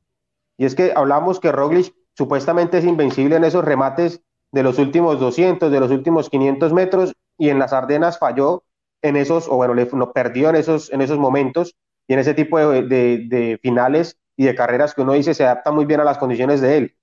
Y es que hablamos que Roglic supuestamente es invencible en esos remates de los últimos 200, de los últimos 500 metros y en las Ardenas falló en esos, o bueno, le, lo perdió en esos, en esos momentos y en ese tipo de, de, finales y de carreras que uno dice se adapta muy bien a las condiciones de él.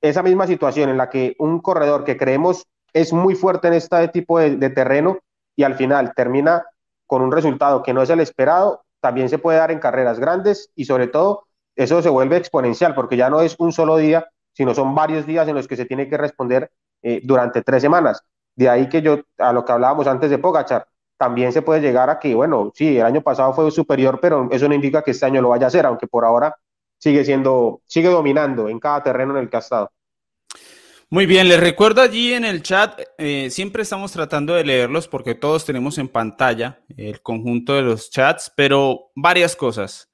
Esa misma situación en la que un corredor que creemos es muy fuerte en este tipo de, de terreno y al final termina con un resultado que no es el esperado, también se puede dar en carreras grandes y sobre todo eso se vuelve exponencial porque ya no es un solo día, sino son varios días en los que se tiene que responder eh, durante tres semanas. De ahí que yo, a lo que hablábamos antes de Pogachar, también se puede llegar a que, bueno, sí, el año pasado fue superior, pero eso no indica que este año lo vaya a hacer, aunque por ahora sigue siendo, sigue dominando en cada terreno en el que ha estado. Muy bien, les recuerdo allí en el chat, eh, siempre estamos tratando de leerlos porque todos tenemos en pantalla el conjunto de los chats, pero varias cosas.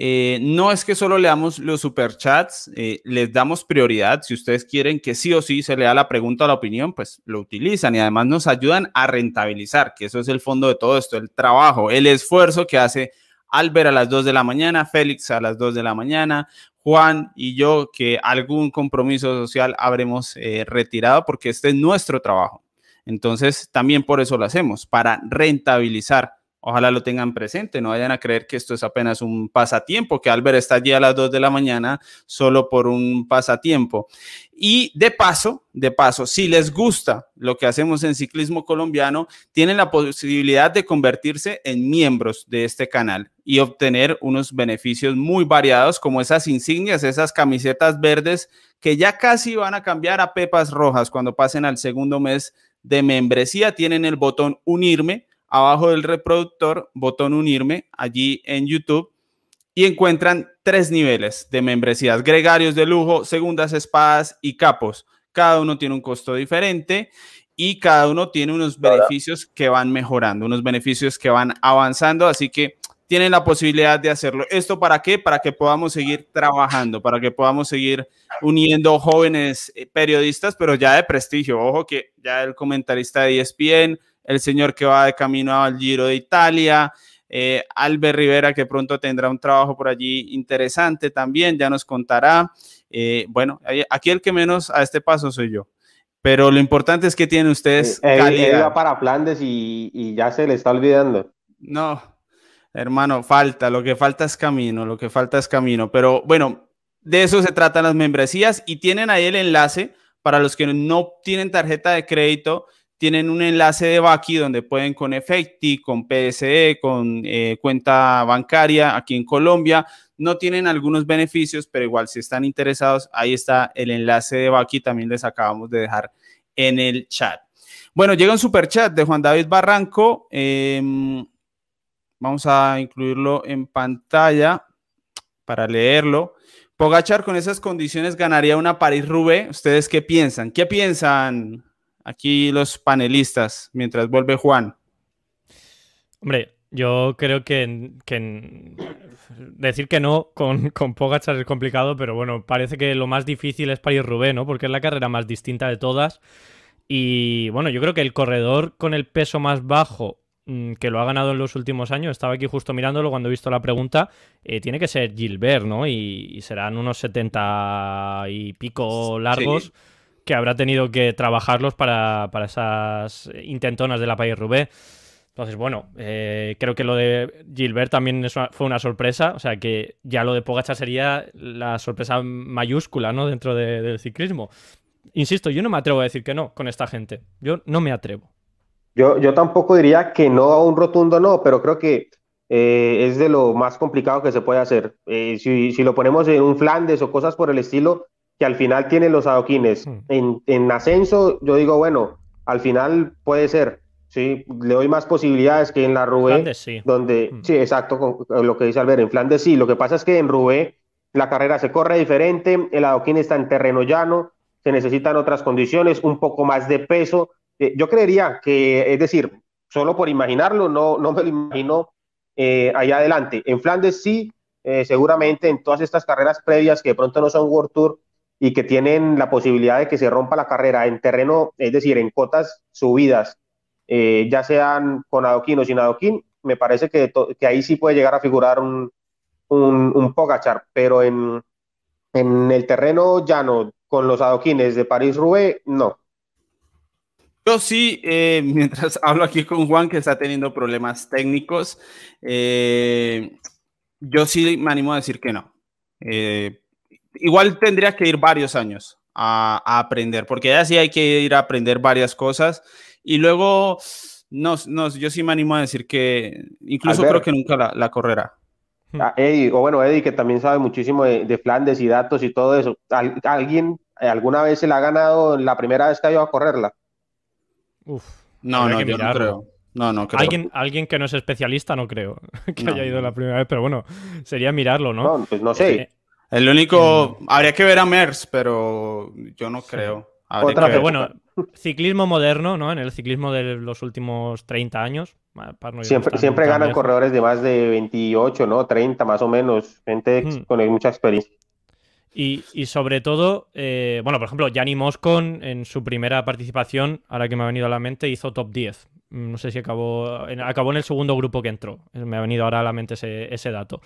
eh, no es que solo leamos los superchats, eh, les damos prioridad. Si ustedes quieren que sí o sí se lea la pregunta o la opinión, pues lo utilizan y además nos ayudan a rentabilizar, que eso es el fondo de todo esto, el trabajo, el esfuerzo que hace Albert a las 2 de la mañana, Félix a las 2 de la mañana, Juan y yo, que algún compromiso social habremos eh, retirado porque este es nuestro trabajo. Entonces, también por eso lo hacemos, para rentabilizar Ojalá lo tengan presente, no vayan a creer que esto es apenas un pasatiempo, que Albert está allí a las 2 de la mañana solo por un pasatiempo. Y de paso, de paso, si les gusta lo que hacemos en ciclismo colombiano, tienen la posibilidad de convertirse en miembros de este canal y obtener unos beneficios muy variados como esas insignias, esas camisetas verdes que ya casi van a cambiar a pepas rojas cuando pasen al segundo mes de membresía. Tienen el botón unirme abajo del reproductor, botón unirme allí en YouTube y encuentran tres niveles de membresías, gregarios de lujo, segundas espadas y capos. Cada uno tiene un costo diferente y cada uno tiene unos beneficios que van mejorando, unos beneficios que van avanzando, así que tienen la posibilidad de hacerlo. ¿Esto para qué? Para que podamos seguir trabajando, para que podamos seguir uniendo jóvenes eh, periodistas, pero ya de prestigio. Ojo que ya el comentarista de ESPN, el señor que va de camino al Giro de Italia, eh, Albert Rivera, que pronto tendrá un trabajo por allí interesante también, ya nos contará. Eh, bueno, aquí el que menos a este paso soy yo. Pero lo importante es que tienen ustedes. Eh, va para Flandes y, y ya se le está olvidando. No, hermano, falta, lo que falta es camino, lo que falta es camino. Pero bueno, de eso se tratan las membresías y tienen ahí el enlace para los que no tienen tarjeta de crédito tienen un enlace de Baki donde pueden con Efecti, con PSE, con eh, cuenta bancaria aquí en Colombia. No tienen algunos beneficios, pero igual si están interesados, ahí está el enlace de Baki. También les acabamos de dejar en el chat. Bueno, llega un super chat de Juan David Barranco. Em, vamos a incluirlo en pantalla para leerlo. Pogachar con esas condiciones ganaría una París-Roubaix. ¿Ustedes qué piensan? ¿Qué piensan, aquí los panelistas mientras vuelve Juan? Hombre, yo creo que, decir que no con, con Pogachar es complicado, pero bueno, parece que lo más difícil es París Rubé, ¿no? Porque es la carrera más distinta de todas. Y bueno, yo creo que el corredor con el peso más bajo mm, que lo ha ganado en los últimos años, estaba aquí justo mirándolo cuando he visto la pregunta, eh, tiene que ser Gilbert, ¿no? Y, serán unos 70 y pico largos que habrá tenido que trabajarlos para, esas intentonas de la País Roubaix. Entonces, bueno, eh, creo que lo de Gilbert también fue una sorpresa. O sea, que ya lo de Pogacar sería la sorpresa mayúscula, ¿no? Dentro del ciclismo. Insisto, yo no me atrevo a decir que no con esta gente. Yo no me atrevo. Yo, yo tampoco diría que no a un rotundo no, pero creo que eh, es de lo más complicado que se puede hacer. Eh, si, si, lo ponemos en un Flandes o cosas por el estilo, que al final tienen los adoquines hmm. en, en, ascenso, yo digo, bueno, al final puede ser, ¿sí? Le doy más posibilidades que en la Rubé, sí. donde, hmm. sí, exacto, con lo que dice Albert, en Flandes sí, lo que pasa es que en Rubé la carrera se corre diferente, el adoquín está en terreno llano, se necesitan otras condiciones, un poco más de peso. Eh, yo creería que, es decir, solo por imaginarlo, no, no me lo imagino eh, allá adelante. En Flandes sí, eh, seguramente en todas estas carreras previas que de pronto no son World Tour, y que tienen la posibilidad de que se rompa la carrera en terreno, es decir, en cotas subidas, eh, ya sean con adoquín o sin adoquín, me parece que, que ahí sí puede llegar a figurar un, un, Pogachar, pero en, en el terreno llano con los adoquines de París-Roubaix, no. Yo sí, eh, mientras hablo aquí con Juan, que está teniendo problemas técnicos, eh, yo sí me animo a decir que no igual tendría que ir varios años a, aprender, porque ya sí hay que ir a aprender varias cosas y luego, no, no, yo sí me animo a decir que incluso creo que nunca la, correrá. Ah, Eddie, o bueno, Eddie, que también sabe muchísimo de, Flandes y datos y todo eso. ¿Alguien alguna vez se la ha ganado la primera vez que ha ido a correrla? Uf, no, no, yo no creo. No, no creo. ¿Alguien, alguien que no es especialista, no creo que haya ido la primera vez, pero bueno, sería mirarlo, ¿no? No, pues no sé. Eh, el único, habría que ver a Mers, pero yo no creo. Otra, pero bueno, ciclismo moderno, ¿no? En el ciclismo de los últimos 30 años, siempre siempre ganan corredores de más de 28, ¿no? 30 más o menos, gente hmm. con mucha experiencia. Y, sobre todo, eh, bueno, por ejemplo, Yanni Moscon en su primera participación, ahora que me ha venido a la mente, hizo top 10. Mm, no sé si acabó en, acabó en el segundo grupo que entró. Me ha venido ahora a la mente ese, dato.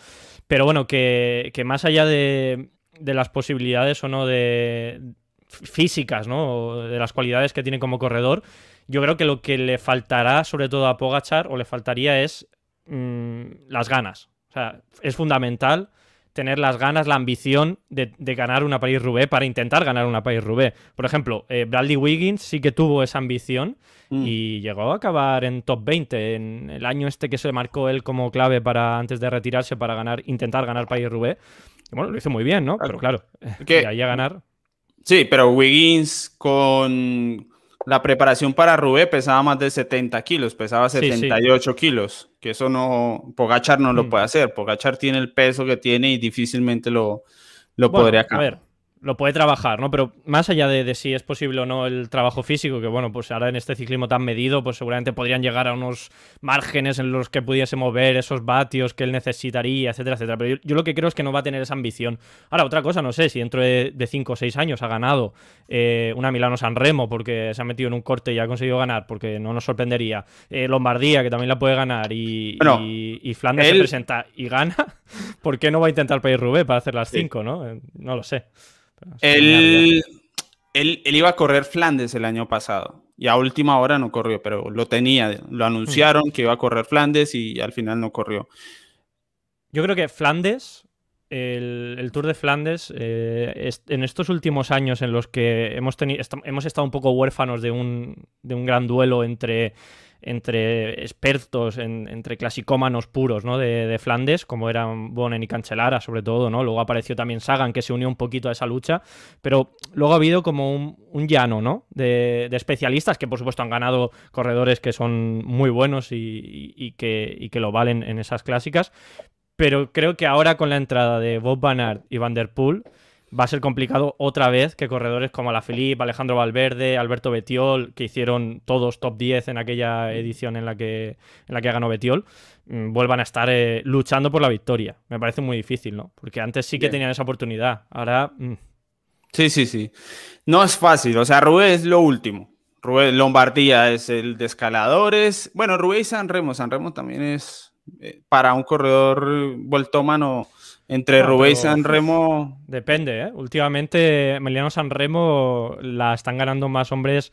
Pero bueno, que, más allá de, de, las posibilidades o no de físicas, ¿no? de las cualidades que tiene como corredor, yo creo que lo que le faltará, sobre todo a Pogachar, o le faltaría es mm, las ganas. O sea, es fundamental tener las ganas, la ambición de, ganar una Paris-Roubaix para intentar ganar una Paris-Roubaix. Por ejemplo, eh, Bradley Wiggins sí que tuvo esa ambición mm. y llegó a acabar en top 20 en el año este que se marcó él como clave para antes de retirarse para ganar, intentar ganar Paris-Roubaix. Bueno, lo hizo muy bien, ¿no? Pero claro, que ahí a ganar. Sí, pero Wiggins con la preparación para Rubé pesaba más de 70 kilos, pesaba 78 kilos, que eso no, Pogachar no lo mm. puede hacer. Pogachar tiene el peso que tiene y difícilmente lo, lo podría cambiar lo puede trabajar, ¿no? Pero más allá de, si es posible o no el trabajo físico, que bueno, pues ahora en este ciclismo tan medido, pues seguramente podrían llegar a unos márgenes en los que pudiese mover esos vatios que él necesitaría, etcétera, etcétera. Pero yo, lo que creo es que no va a tener esa ambición. Ahora, otra cosa, no sé, si dentro de 5 o 6 años ha ganado eh, una Milano San Remo porque se ha metido en un corte y ha conseguido ganar, porque no nos sorprendería. Eh, Lombardía, que también la puede ganar, y, y, Flandes se presenta y gana, ¿por qué no va a intentar País Rubé para hacer las 5, no? Eh, no lo sé. Él, él, iba a correr Flandes el año pasado y a última hora no corrió, pero lo tenía, lo anunciaron que iba a correr Flandes y al final no corrió. Yo creo que Flandes, el, Tour de Flandes, eh, en estos últimos años en los que hemos, hemos estado un poco huérfanos de un, de un gran duelo entre entre expertos, entre clasicómanos puros ¿no? de, Flandes, como eran Bonen y Cancelara, sobre todo, ¿no? Luego apareció también Sagan, que se unió un poquito a esa lucha, pero luego ha habido como un, llano, ¿no? De, especialistas que, por supuesto, han ganado corredores que son muy buenos y, que, que, lo valen en esas clásicas, pero creo que ahora con la entrada de Bob Van Aert y Van Der Poel va a ser complicado otra vez que corredores como la Felipe, Alejandro Valverde, Alberto Betiol, que hicieron todos top 10 en aquella edición en la que, en la que ganó Betiol, mm, vuelvan a estar eh, luchando por la victoria. Me parece muy difícil, ¿no? Porque antes sí que tenían esa oportunidad. Ahora. Mm. Sí, sí, sí. No es fácil. O sea, Rubén es lo último. Rubén Lombardía es el de escaladores. Bueno, Rubén y San Remo. San Remo también es eh, para un corredor voltómano entre Rubén y San Remo. Depende, ¿eh? Últimamente, Emiliano San Remo la están ganando más hombres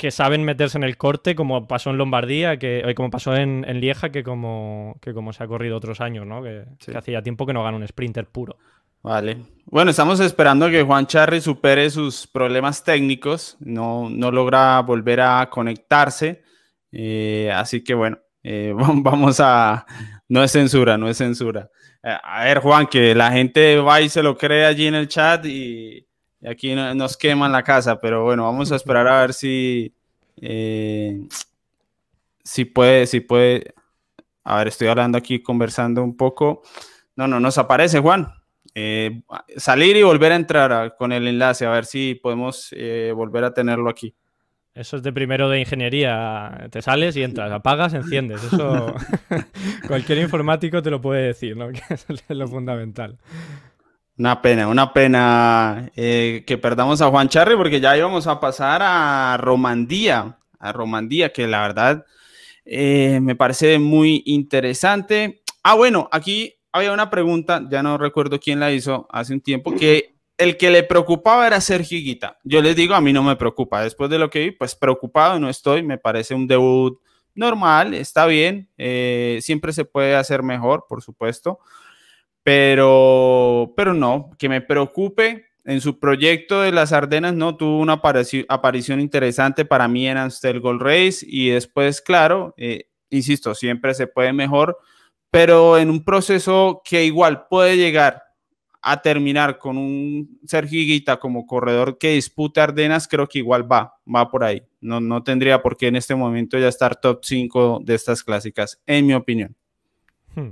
que saben meterse en el corte, como pasó en Lombardía, que, eh, como pasó en, Lieja, que como, que como se ha corrido otros años, ¿no? Que, hacía tiempo que no gana un sprinter puro. Vale. Bueno, estamos esperando que Juan Charri supere sus problemas técnicos. No, no logra volver a conectarse. Eh, así que bueno, vamos a. No es censura, no es censura. Eh, a ver, Juan, que la gente va y se lo cree allí en el chat y, aquí nos queman la casa, pero bueno, vamos a esperar a ver si, eh, si puede, si puede. A ver, estoy hablando aquí, conversando un poco. No, no nos aparece, Juan. Eh, salir y volver a entrar con el enlace, a ver si podemos volver a tenerlo aquí. Eso es de primero de ingeniería. Te sales y entras, apagas, enciendes. Eso cualquier informático te lo puede decir, ¿no? Que es lo fundamental. Una pena, una pena eh, que perdamos a Juan Charri porque ya íbamos a pasar a Romandía, a Romandía, que la verdad eh, me parece muy interesante. Ah, bueno, aquí había una pregunta, ya no recuerdo quién la hizo hace un tiempo, que el que le preocupaba era Sergio Guita. Yo les digo, a mí no me preocupa. Después de lo que vi, pues preocupado no estoy. Me parece un debut normal, está bien. Eh, siempre se puede hacer mejor, por supuesto. Pero, pero no, que me preocupe. En su proyecto de las Ardenas no tuvo una aparición interesante para mí en Amstel Gold Race y después, claro, eh, insisto, siempre se puede mejor, pero en un proceso que igual puede llegar a terminar con un Sergio como corredor que dispute Ardenas, creo que igual va, va por ahí. No, no tendría por qué en este momento ya estar top 5 de estas clásicas, en mi opinión. Hmm.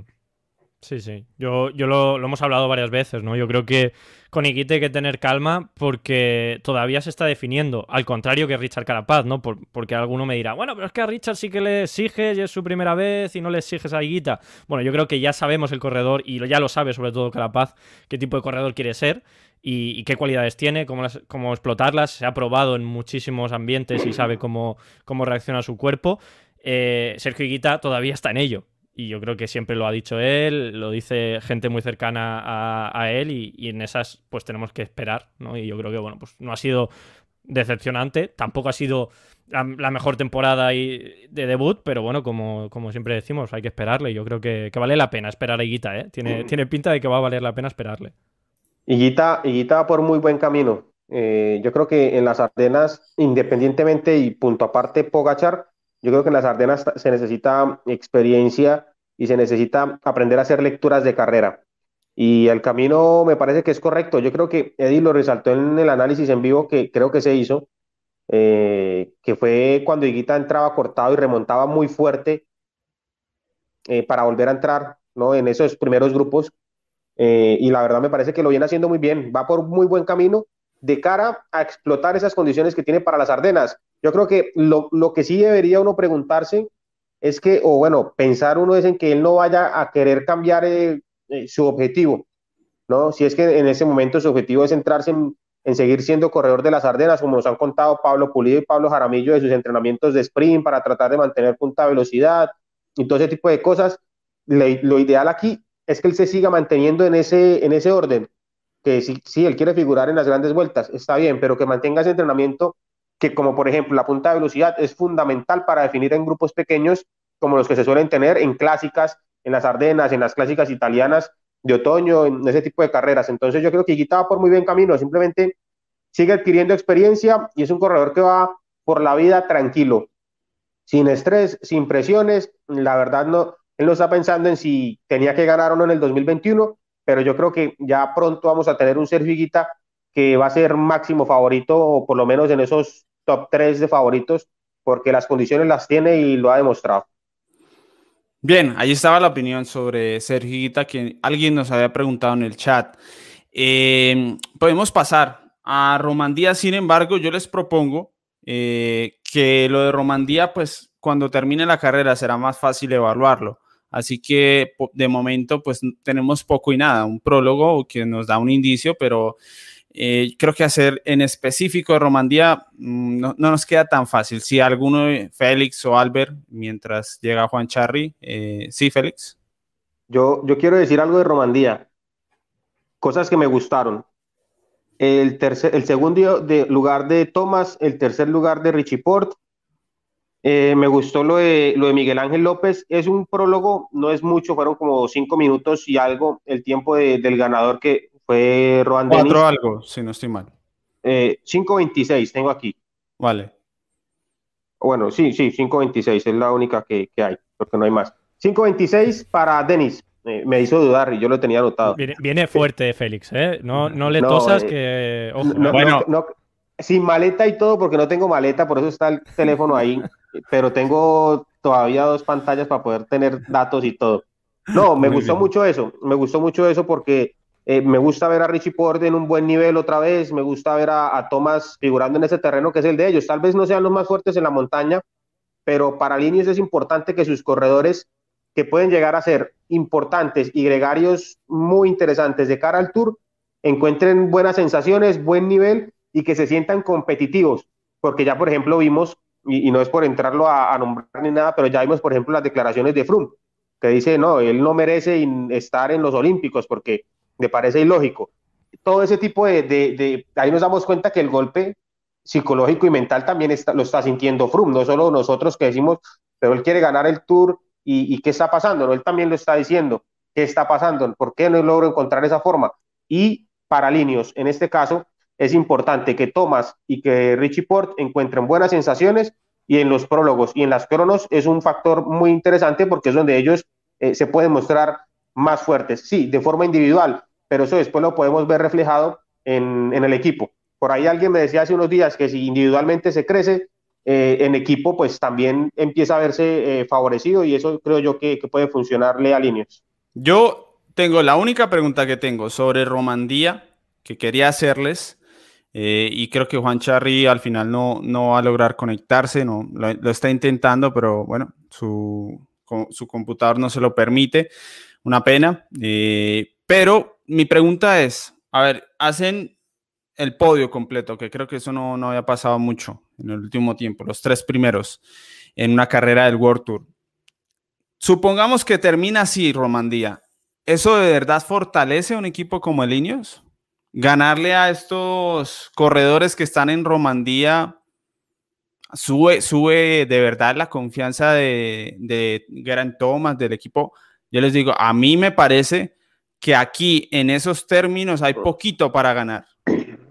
Sí, sí. Yo, yo lo, hemos hablado varias veces, ¿no? Yo creo que con Iquite hay que tener calma porque todavía se está definiendo. Al contrario que Richard Carapaz, ¿no? porque alguno me dirá, bueno, pero es que a Richard sí que le exiges y es su primera vez y no le exiges a Iguita. Bueno, yo creo que ya sabemos el corredor y ya lo sabe sobre todo Carapaz qué tipo de corredor quiere ser y, qué cualidades tiene, cómo, cómo, explotarlas. Se ha probado en muchísimos ambientes y sabe cómo, cómo reacciona su cuerpo. Eh, Sergio Higuita todavía está en ello y yo creo que siempre lo ha dicho él, lo dice gente muy cercana a, él y, en esas pues tenemos que esperar, ¿no? Y yo creo que, bueno, pues no ha sido decepcionante, tampoco ha sido la, mejor temporada de debut, pero bueno, como, como, siempre decimos, hay que esperarle, yo creo que, vale la pena esperar a Higuita, ¿eh? Tiene, tiene pinta de que va a valer la pena esperarle. Higuita, Higuita va por muy buen camino. Eh, yo creo que en las Ardenas, independientemente y punto aparte, Pogachar, yo creo que en las Ardenas se necesita experiencia y se necesita aprender a hacer lecturas de carrera. Y el camino me parece que es correcto. Yo creo que Eddie lo resaltó en el análisis en vivo que creo que se hizo, eh, que fue cuando Higuita entraba cortado y remontaba muy fuerte eh, para volver a entrar ¿no? en esos primeros grupos. Eh, y la verdad me parece que lo viene haciendo muy bien. Va por muy buen camino de cara a explotar esas condiciones que tiene para las Ardenas. Yo creo que lo, lo que sí debería uno preguntarse es que, o bueno, pensar uno es en que él no vaya a querer cambiar eh, eh, su objetivo, ¿no? Si es que en ese momento su objetivo es centrarse en, seguir siendo corredor de las Ardenas, como nos han contado Pablo Pulido y Pablo Jaramillo de sus entrenamientos de sprint para tratar de mantener punta velocidad y todo ese tipo de cosas. lo ideal aquí es que él se siga manteniendo en ese, en ese orden, que si, si él quiere figurar en las grandes vueltas, está bien, pero que mantenga ese entrenamiento que como por ejemplo la punta de velocidad es fundamental para definir en grupos pequeños como los que se suelen tener en clásicas, en las Ardenas, en las clásicas italianas de otoño, en ese tipo de carreras. Entonces yo creo que Guita va por muy buen camino, simplemente sigue adquiriendo experiencia y es un corredor que va por la vida tranquilo, sin estrés, sin presiones. La verdad no, él no está pensando en si tenía que ganar o no en el 2021, pero yo creo que ya pronto vamos a tener un Sergio Higuita que va a ser máximo favorito, o por lo menos en esos top 3 de favoritos, porque las condiciones las tiene y lo ha demostrado. Bien, ahí estaba la opinión sobre Sergio que alguien nos había preguntado en el chat. Eh, podemos pasar a Romandía, sin embargo, yo les propongo eh, que lo de Romandía, pues cuando termine la carrera será más fácil evaluarlo. Así que de momento, pues tenemos poco y nada, un prólogo que nos da un indicio, pero eh, creo que hacer en específico de Romandía mm, no, nos queda tan fácil. Si alguno, Félix o Albert, mientras llega Juan Charri, eh, sí, Félix. Yo, yo quiero decir algo de Romandía, cosas que me gustaron. El, tercer, el segundo de, lugar de Thomas, el tercer lugar de Richie Port. Eh, me gustó lo de, lo de Miguel Ángel López. Es un prólogo, no es mucho, fueron como cinco minutos y algo el tiempo del ganador que fue Roan Cuatro algo, si no estoy mal. 5.26 eh, tengo aquí. Vale. Bueno, sí, sí, 5.26 es la única que, hay, porque no hay más. 5.26 para Denis. me hizo dudar y yo lo tenía anotado. Viene, fuerte, Félix, ¿eh? No, no le tosas eh, que... bueno. sin maleta y todo, porque no tengo maleta, por eso está el teléfono ahí, pero tengo todavía dos pantallas para poder tener datos y todo. No, me gustó mucho eso, me gustó mucho eso porque eh, me gusta ver a Richie Porte en un buen nivel otra vez, me gusta ver a, Thomas figurando en ese terreno que es el de ellos. Tal vez no sean los más fuertes en la montaña, pero para líneas es importante que sus corredores, que pueden llegar a ser importantes y gregarios muy interesantes de cara al Tour, encuentren buenas sensaciones, buen nivel y que se sientan competitivos. Porque ya, por ejemplo, vimos, y, no es por entrarlo a, a, nombrar ni nada, pero ya vimos, por ejemplo, las declaraciones de Froome, que dice, no, él no merece estar en los Olímpicos porque me parece ilógico. Todo ese tipo de, de, ahí nos damos cuenta que el golpe psicológico y mental también está, lo está sintiendo Froome, no solo nosotros que decimos, pero él quiere ganar el Tour y, qué está pasando, ¿no? él también lo está diciendo, qué está pasando, por qué no logro encontrar esa forma. Y para Linios, en este caso, es importante que Thomas y que Richie Port encuentren buenas sensaciones y en los prólogos y en las cronos es un factor muy interesante porque es donde ellos eh, se pueden mostrar más fuertes, sí, de forma individual, pero eso después lo podemos ver reflejado en, el equipo. Por ahí alguien me decía hace unos días que si individualmente se crece, eh, en equipo pues también empieza a verse eh, favorecido y eso creo yo que, puede funcionarle a líneas. Yo tengo la única pregunta que tengo sobre Romandía que quería hacerles. Eh, y creo que Juan Charri al final no, no va a lograr conectarse, no, lo, está intentando, pero bueno, su, su, computador no se lo permite. Una pena. Pero mi pregunta es, a ver, hacen el podio completo, que creo que eso no, no había pasado mucho en el último tiempo, los tres primeros en una carrera del World Tour. Supongamos que termina así Romandía. ¿Eso de verdad fortalece a un equipo como el Ineos? Ganarle a estos corredores que están en Romandía sube, sube de verdad la confianza de, de Gran Thomas, del equipo. Yo les digo, a mí me parece que aquí en esos términos hay poquito para ganar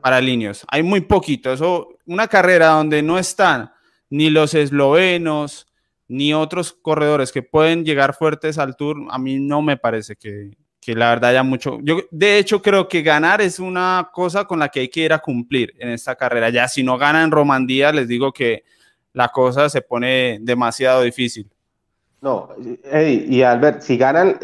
para Ineos. Hay muy poquito. Eso, una carrera donde no están ni los eslovenos, ni otros corredores que pueden llegar fuertes al Tour, a mí no me parece que, la verdad haya mucho. Yo, de hecho, creo que ganar es una cosa con la que hay que ir a cumplir en esta carrera. Ya si no ganan Romandía, les digo que la cosa se pone demasiado difícil. No, Eddie y Albert, si ganan,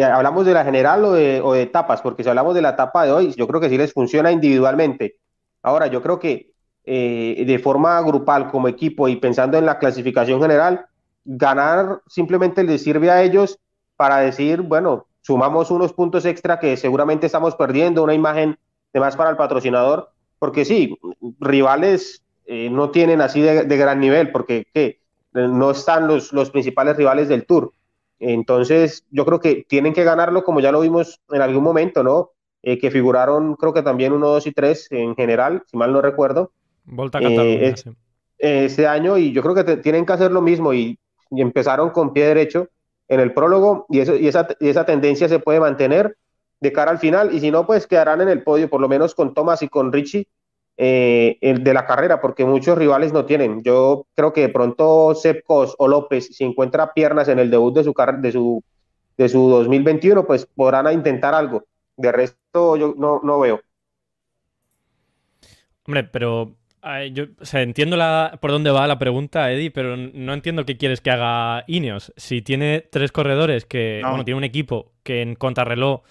hablamos de la general o de, o de etapas, porque si hablamos de la etapa de hoy, yo creo que sí les funciona individualmente. Ahora, yo creo que eh, de forma grupal como equipo y pensando en la clasificación general, ganar simplemente les sirve a ellos para decir, bueno, sumamos unos puntos extra que seguramente estamos perdiendo, una imagen de más para el patrocinador, porque sí, rivales eh, no tienen así de, gran nivel, porque no están los, los principales rivales del Tour. Entonces, yo creo que tienen que ganarlo como ya lo vimos en algún momento, ¿no? Eh, que figuraron, creo que también 1, 2 y 3 en general, si mal no recuerdo. Volta a Cataluña, eh, Este año, y yo creo que tienen que hacer lo mismo, y, empezaron con pie derecho en el prólogo, y, eso, y, esa, esa tendencia se puede mantener de cara al final, y si no, pues quedarán en el podio, por lo menos con Thomas y con Richie, eh, el de la carrera, porque muchos rivales no tienen. Yo creo que de pronto Sepkos o López, si encuentra piernas en el debut de su, de su, de su 2021, pues podrán intentar algo. De resto, yo no, no veo. Hombre, pero yo entiendo la, por dónde va la pregunta, Eddie, pero no entiendo qué quieres que haga Ineos. Si tiene tres corredores que, bueno, tiene un equipo que en contrarreloj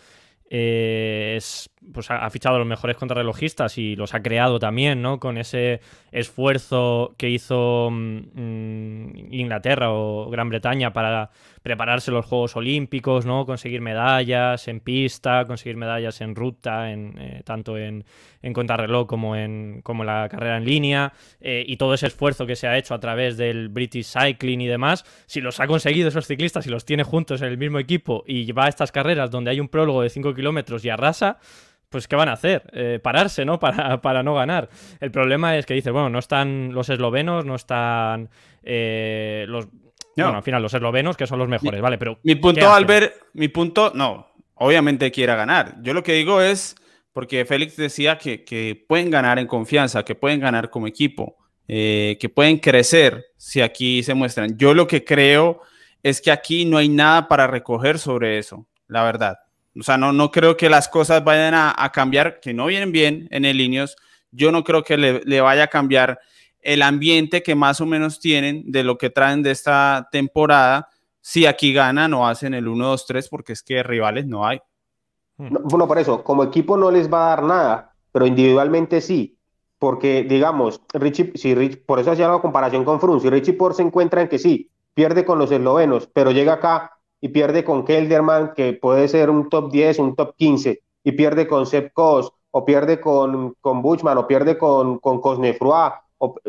eh, es, pues ha, fichado a los mejores contrarrelojistas y los ha creado también, ¿no? Con ese esfuerzo que hizo mm, mm, Inglaterra o Gran Bretaña para prepararse los Juegos Olímpicos, ¿no? Conseguir medallas en pista, conseguir medallas en ruta, en, eh, tanto en, contrarreloj como en, como la carrera en línea, eh, y todo ese esfuerzo que se ha hecho a través del British Cycling y demás, si los ha conseguido esos ciclistas y los tiene juntos en el mismo equipo y va a estas carreras donde hay un prólogo de 5 kilómetros y arrasa, pues ¿qué van a hacer? Eh, pararse, ¿no? Para, para, no ganar. El problema es que dices, bueno, no están los eslovenos, no están los, bueno, al final los eslovenos que son los mejores, vale, pero... Mi punto, Albert, mi punto, no, obviamente quiera ganar. Yo lo que digo es, porque Félix decía que, pueden ganar en confianza, que pueden ganar como equipo, eh, que pueden crecer si aquí se muestran. Yo lo que creo es que aquí no hay nada para recoger sobre eso, la verdad. O sea, no, no creo que las cosas vayan a, cambiar, que no vienen bien en el Ineos. Yo no creo que le, le vaya a cambiar el ambiente que más o menos tienen de lo que traen de esta temporada, si aquí ganan o hacen el 1-2-3, porque es que rivales no hay. Hmm. bueno, por eso, como equipo no les va a dar nada, pero individualmente sí, porque digamos, Richie, si por eso hacía la comparación con Frun, si Richie Por se encuentra en que sí, pierde con los eslovenos, pero llega acá y pierde con Kelderman, que puede ser un top 10, un top 15, y pierde con Sepp Kos, o pierde con, con Buchman, o pierde con, con Cosnefroy,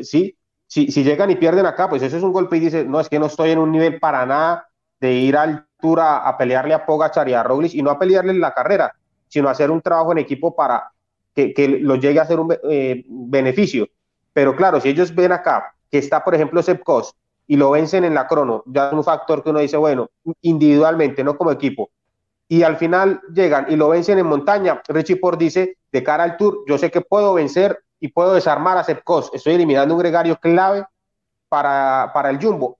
sí, si, si llegan y pierden acá, pues eso es un golpe y dice, no, es que no estoy en un nivel para nada de ir a altura a pelearle a Pogachar y a Roglic y no a pelearle en la carrera, sino hacer un trabajo en equipo para que, que lo llegue a hacer un eh, beneficio. Pero claro, si ellos ven acá que está, por ejemplo, Sepkos y lo vencen en la crono, ya es un factor que uno dice, bueno, individualmente, no como equipo. Y al final llegan y lo vencen en montaña. Richie Port dice, de cara al Tour, yo sé que puedo vencer y puedo desarmar a Sepkos. Estoy eliminando un gregario clave para, para el Jumbo.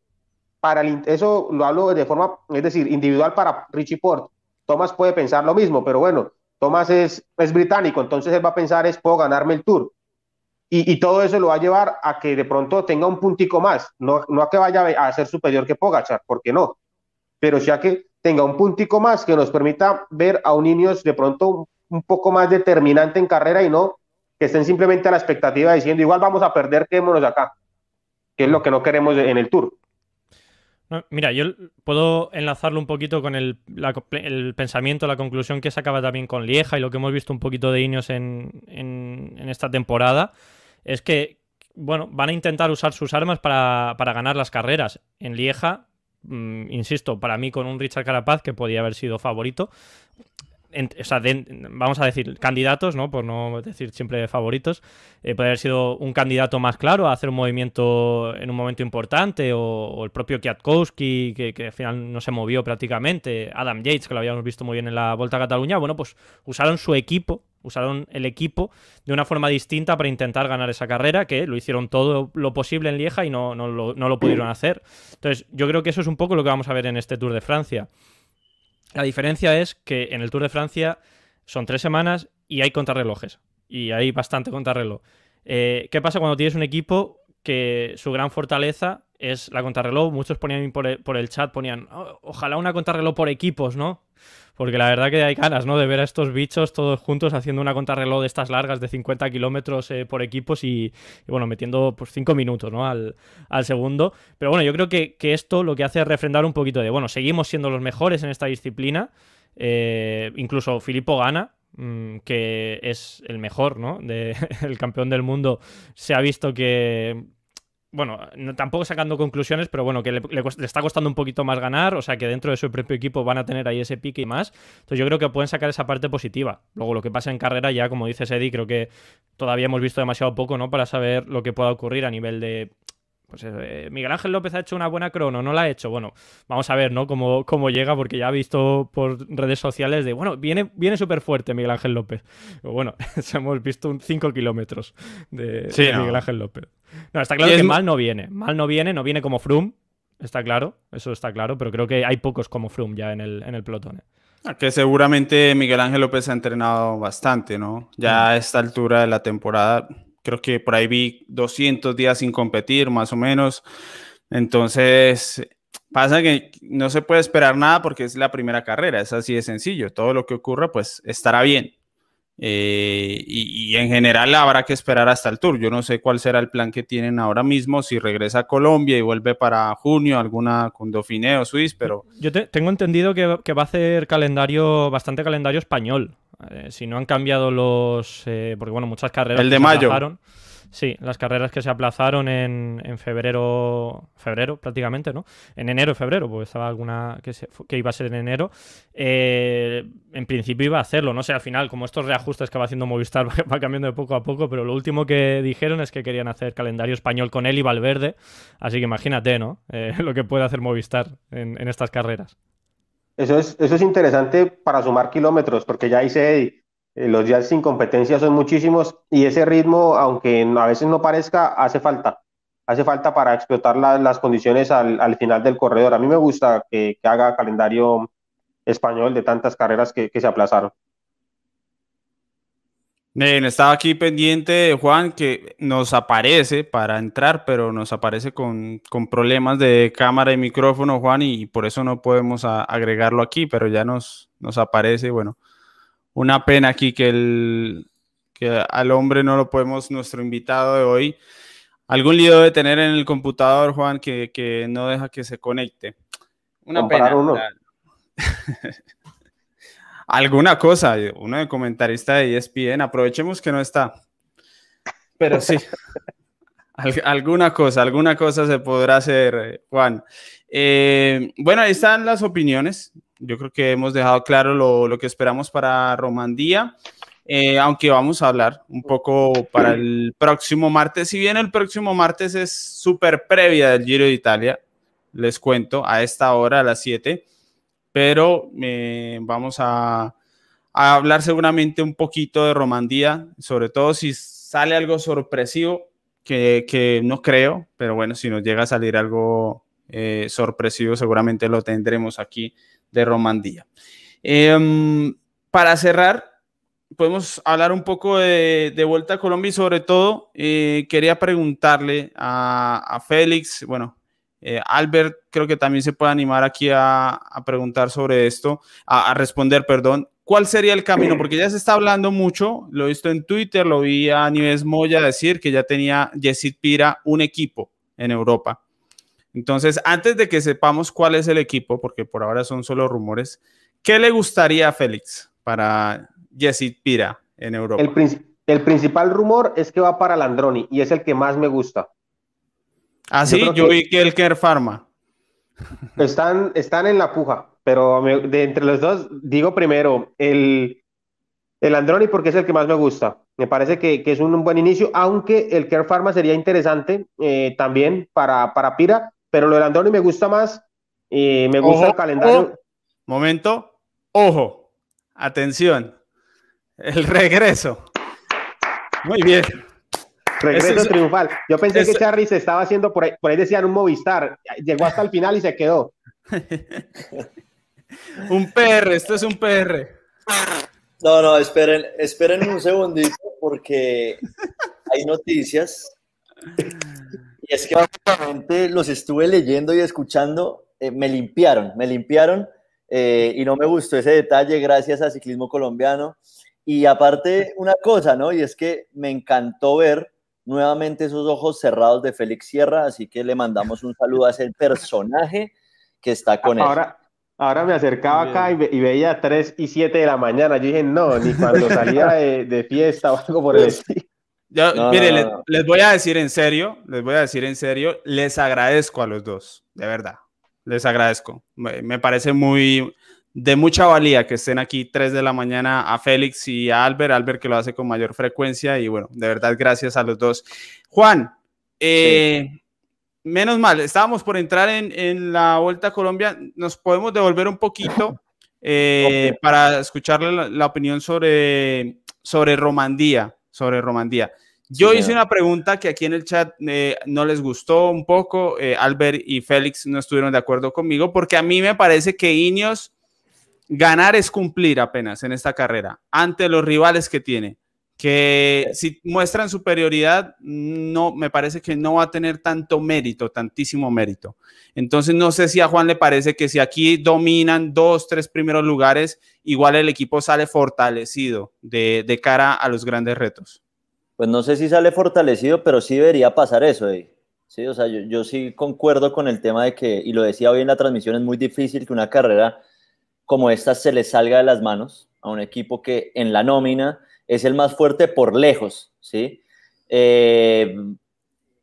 Para el, eso lo hablo de forma, es decir, individual para Richie Port. Thomas puede pensar lo mismo, pero bueno, Thomas es, es británico, entonces él va a pensar es, puedo ganarme el Tour. Y, todo eso lo va a llevar a que de pronto tenga un puntico más, no, no a que vaya a ser superior que Pogachar, porque no, pero sí a que tenga un puntico más que nos permita ver a un niños de pronto un poco más determinante en carrera y no que estén simplemente a la expectativa diciendo igual vamos a perder, quedémonos acá, que es lo que no queremos en el Tour. Mira, yo puedo enlazarlo un poquito con el, pensamiento, la conclusión que sacaba también con Lieja y lo que hemos visto un poquito de Ineos en, en, esta temporada. Es que, bueno, van a intentar usar sus armas para, para ganar las carreras. En Lieja, mm, insisto, para mí con un Richard Carapaz que podía haber sido favorito, vamos a decir, candidatos, ¿no? Por no decir siempre favoritos, eh, puede haber sido un candidato más claro a hacer un movimiento en un momento importante, o, el propio Kwiatkowski, que, al final no se movió prácticamente, Adam Yates, que lo habíamos visto muy bien en la Vuelta a Cataluña, bueno, pues usaron su equipo, usaron el equipo de una forma distinta para intentar ganar esa carrera, que lo hicieron todo lo posible en Lieja y no, no, lo, no lo pudieron hacer. Entonces, yo creo que eso es un poco lo que vamos a ver en este Tour de Francia. La diferencia es que en el Tour de Francia son tres semanas y hay contrarrelojes. Y hay bastante contrarreloj. Eh, ¿Qué pasa cuando tienes un equipo que su gran fortaleza es la contrarreloj? Muchos ponían por el, chat, ponían, oh, ojalá una contrarreloj por equipos, ¿no? Porque la verdad que hay ganas, ¿no? De ver a estos bichos todos juntos haciendo una contrarreloj de estas largas de 50 kilómetros eh, por equipos y, bueno, metiendo pues 5 minutos, ¿no? Al, segundo. Pero bueno, yo creo que, esto lo que hace es refrendar un poquito de, bueno, seguimos siendo los mejores en esta disciplina. Eh, incluso Filippo gana, mm, que es el mejor, ¿no? De, el campeón del mundo, se ha visto que bueno, tampoco sacando conclusiones, pero bueno, que le, está costando un poquito más ganar, o sea que dentro de su propio equipo van a tener ahí ese pique y más. Entonces yo creo que pueden sacar esa parte positiva. Luego lo que pasa en carrera ya, como dice Eddie, creo que todavía hemos visto demasiado poco, ¿no? Para saber lo que pueda ocurrir a nivel de pues eh, Miguel Ángel López ha hecho una buena crono, no la ha hecho. Bueno, vamos a ver, ¿no? Cómo, cómo llega, porque ya ha visto por redes sociales de, bueno, viene, viene súper fuerte Miguel Ángel López. bueno, hemos visto un 5 kilómetros de, Miguel Ángel López. No, está claro que mal no viene. Mal no viene, no viene como Froome, está claro, eso está claro, pero creo que hay pocos como Froome ya en el, en el pelotón. ¿eh? Ah, que seguramente Miguel Ángel López ha entrenado bastante, ¿no? Ya a esta altura de la temporada creo que por ahí vi 200 días sin competir, más o menos. Entonces, pasa que no se puede esperar nada porque es la primera carrera, es así de sencillo. Todo lo que ocurra, pues estará bien. Eh, y, en general habrá que esperar hasta el tour. Yo no sé cuál será el plan que tienen ahora mismo, si regresa a Colombia y vuelve para junio, alguna con Dauphiné o Suiz, pero... Yo tengo entendido que, que, va a hacer calendario, bastante calendario español. Eh, si no han cambiado los. Eh, porque, bueno, muchas carreras. El de mayo. Sí, las carreras que se aplazaron en, en, febrero, febrero prácticamente, ¿no? En enero febrero, porque estaba alguna que, que iba a ser en enero. Eh, en principio iba a hacerlo, no sé, al final, como estos reajustes que va haciendo Movistar va cambiando de poco a poco, pero lo último que dijeron es que querían hacer calendario español con él y Valverde, así que imagínate, ¿no? lo que puede hacer Movistar en, en estas carreras. Eso es, eso es interesante para sumar kilómetros, porque ya hice eh, los días sin competencia son muchísimos y ese ritmo, aunque a veces no parezca, hace falta. Hace falta para explotar las condiciones al, final del corredor. A mí me gusta que, haga calendario español de tantas carreras que se aplazaron. Bien, estaba aquí pendiente, Juan, que nos aparece para entrar, pero nos aparece con, problemas de cámara y micrófono, Juan, y por eso no podemos agregarlo aquí, pero ya nos, nos aparece, bueno, una pena aquí que, el, que al hombre no lo podemos, nuestro invitado de hoy, algún lío de tener en el computador, Juan, que, no deja que se conecte. Una pena. Uno. alguna cosa, uno de comentarista de ESPN, aprovechemos que no está. Pero sí, alguna cosa, alguna cosa se podrá hacer, Juan. Eh, bueno, ahí están las opiniones. Yo creo que hemos dejado claro lo, que esperamos para Romandía. Eh, aunque vamos a hablar un poco para el próximo martes. Si bien el próximo martes es súper previa del Giro de Italia, les cuento a esta hora, a las 7 pero eh, vamos a, hablar seguramente un poquito de Romandía, sobre todo si sale algo sorpresivo, que, no creo, pero bueno, si nos llega a salir algo eh, sorpresivo, seguramente lo tendremos aquí de Romandía. Em, para cerrar, podemos hablar un poco de, Vuelta a Colombia y sobre todo eh, quería preguntarle a, a Félix, bueno, Eh, Albert creo que también se puede animar aquí a, preguntar sobre esto, a, responder, perdón. ¿Cuál sería el camino? Porque ya se está hablando mucho, lo he visto en Twitter, lo vi a Nieves Moya decir que ya tenía Yesid Pira un equipo en Europa. Entonces, antes de que sepamos cuál es el equipo, porque por ahora son solo rumores, ¿qué le gustaría a Félix para Yesid Pira en Europa? El, principal rumor es que va para Landroni y es el que más me gusta. Ah, sí, yo, vi que el Care Pharma. Están, están en la puja, pero de entre los dos, digo primero el, el Androni porque es el que más me gusta. Me parece que, es un, buen inicio, aunque el Care Pharma sería interesante eh, también para, para Pira, pero lo del Androni me gusta más. y me gusta el calendario. momento, ojo, atención, el regreso. Muy bien. Regreso triunfal. Yo pensé que Charly se estaba haciendo por ahí, por ahí decían un Movistar. Llegó hasta el final y se quedó. un PR, esto es un PR. No, no, esperen, esperen un segundito porque hay noticias. Y es que básicamente los estuve leyendo y escuchando, eh, me limpiaron, me limpiaron eh, y no me gustó ese detalle gracias a Ciclismo Colombiano. Y aparte, una cosa, ¿no? Y es que me encantó ver nuevamente esos ojos cerrados de Félix Sierra, así que le mandamos un saludo a ese personaje que está con ahora, él. Ahora me acercaba acá y, veía 3 y 7 de la mañana. Yo dije, no, ni cuando salía de, fiesta o algo por el estilo. Mire, les, voy a decir en serio, les voy a decir en serio, les agradezco a los dos, de verdad, les agradezco. me parece muy, de mucha valía que estén aquí 3 de la mañana a Félix y a Albert, Albert que lo hace con mayor frecuencia y bueno, de verdad gracias a los dos. Juan, eh, menos mal, estábamos por entrar en, la Vuelta a Colombia, nos podemos devolver un poquito eh, para escucharle la, opinión sobre, sobre Romandía, sobre Romandía. Yo hice una pregunta que aquí en el chat eh, no les gustó un poco. Albert y Félix no estuvieron de acuerdo conmigo porque a mí me parece que Ineos ganar es cumplir apenas en esta carrera ante los rivales que tiene. Que si muestran superioridad, no me parece que no va a tener tanto mérito, tantísimo mérito. Entonces, no sé si a Juan le parece que si aquí dominan dos, tres primeros lugares, igual el equipo sale fortalecido de, cara a los grandes retos. Pues no sé si sale fortalecido, pero sí debería pasar eso. Sí, o sea, yo, yo sí concuerdo con el tema de que, y lo decía hoy en la transmisión, es muy difícil que una carrera como esta se le salga de las manos a un equipo que en la nómina es el más fuerte por lejos, ¿sí? Eh,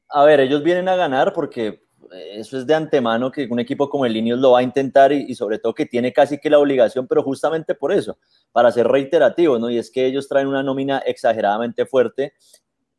a ver, ellos vienen a ganar porque eso es de antemano que un equipo como el Ineos lo va a intentar y, sobre todo que tiene casi que la obligación, pero justamente por eso, para ser reiterativo, ¿no? Y es que ellos traen una nómina exageradamente fuerte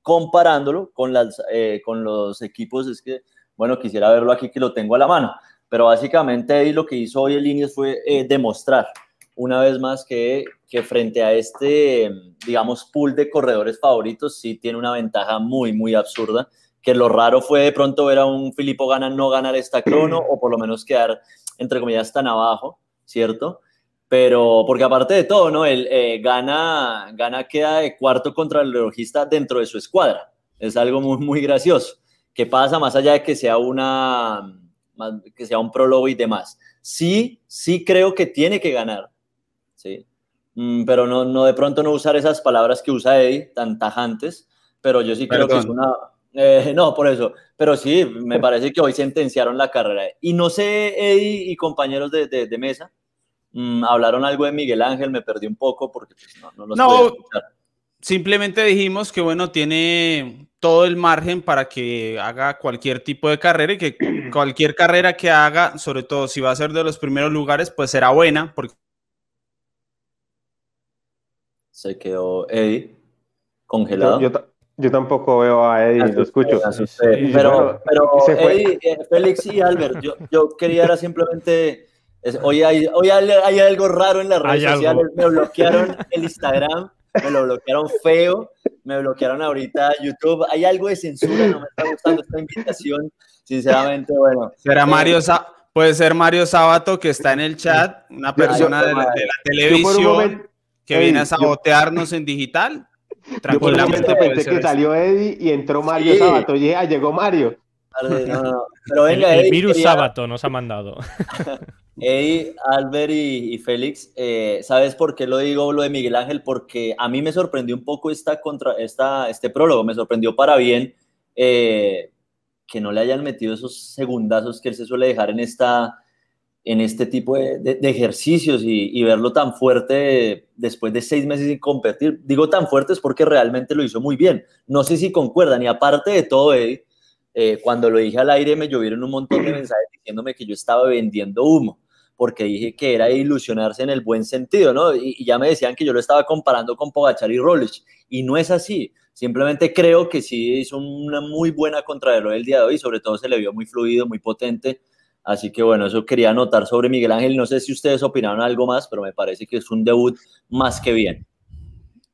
comparándolo con, las, eh, con los equipos, es que, bueno, quisiera verlo aquí que lo tengo a la mano, pero básicamente lo que hizo hoy el Ineos fue eh, demostrar una vez más que, frente a este, digamos, pool de corredores favoritos, sí tiene una ventaja muy, muy absurda, que lo raro fue de pronto ver a un Filippo Gana no ganar esta crono, o por lo menos quedar, entre comillas, tan abajo, ¿cierto? Pero, porque aparte de todo, ¿no? El eh, Gana, Gana queda de cuarto contra el relojista dentro de su escuadra. Es algo muy, muy gracioso. ¿Qué pasa más allá de que sea una que sea un prólogo y demás. Sí, sí creo que tiene que ganar, ¿sí? Mm, pero no, no de pronto no usar esas palabras que usa Eddie, tan tajantes, pero yo sí creo que es una... Eh, no, por eso, pero sí, me parece que hoy sentenciaron la carrera. Y no sé, Eddie y compañeros de, de, mesa, mm, hablaron algo de Miguel Ángel, me perdí un poco porque pues, no, no los no, Simplemente dijimos que, bueno, tiene todo el margen para que haga cualquier tipo de carrera y que cualquier carrera que haga, sobre todo si va a ser de los primeros lugares, pues será buena. Porque... Se quedó Eddie congelado. Yo, tampoco veo a Eddie, lo escucho. pero, Eddie, eh, Félix y Albert, yo, quería era simplemente... hoy, hay, hoy hay, algo raro en las redes sociales, me bloquearon el Instagram me lo bloquearon feo, me bloquearon ahorita YouTube. Hay algo de censura, no me está gustando esta invitación, sinceramente, bueno. Será eh, Mario, puede ser Mario Sábato que está en el chat, una persona de, la, televisión que viene a sabotearnos en digital. Tranquilamente pensé que salió Eddie y entró Mario Sábato. Y ah, llegó Mario. Pero venga, el, virus sábado nos ha mandado. Hey, Albert y, Félix, eh, ¿sabes por qué lo digo lo de Miguel Ángel? Porque a mí me sorprendió un poco esta contra, esta, este prólogo, me sorprendió para bien eh, que no le hayan metido esos segundazos que él se suele dejar en, esta, en este tipo de, ejercicios y, verlo tan fuerte después de seis meses sin competir. Digo tan fuerte es porque realmente lo hizo muy bien. No sé si concuerdan y aparte de todo, Eddie, eh, cuando lo dije al aire me llovieron un montón de mensajes diciéndome que yo estaba vendiendo humo porque dije que era ilusionarse en el buen sentido, ¿no? Y, ya me decían que yo lo estaba comparando con Pogachar y Rolich, y no es así. Simplemente creo que sí hizo una muy buena contrarreloj el día de hoy, sobre todo se le vio muy fluido, muy potente. Así que bueno, eso quería anotar sobre Miguel Ángel. No sé si ustedes opinaron algo más, pero me parece que es un debut más que bien.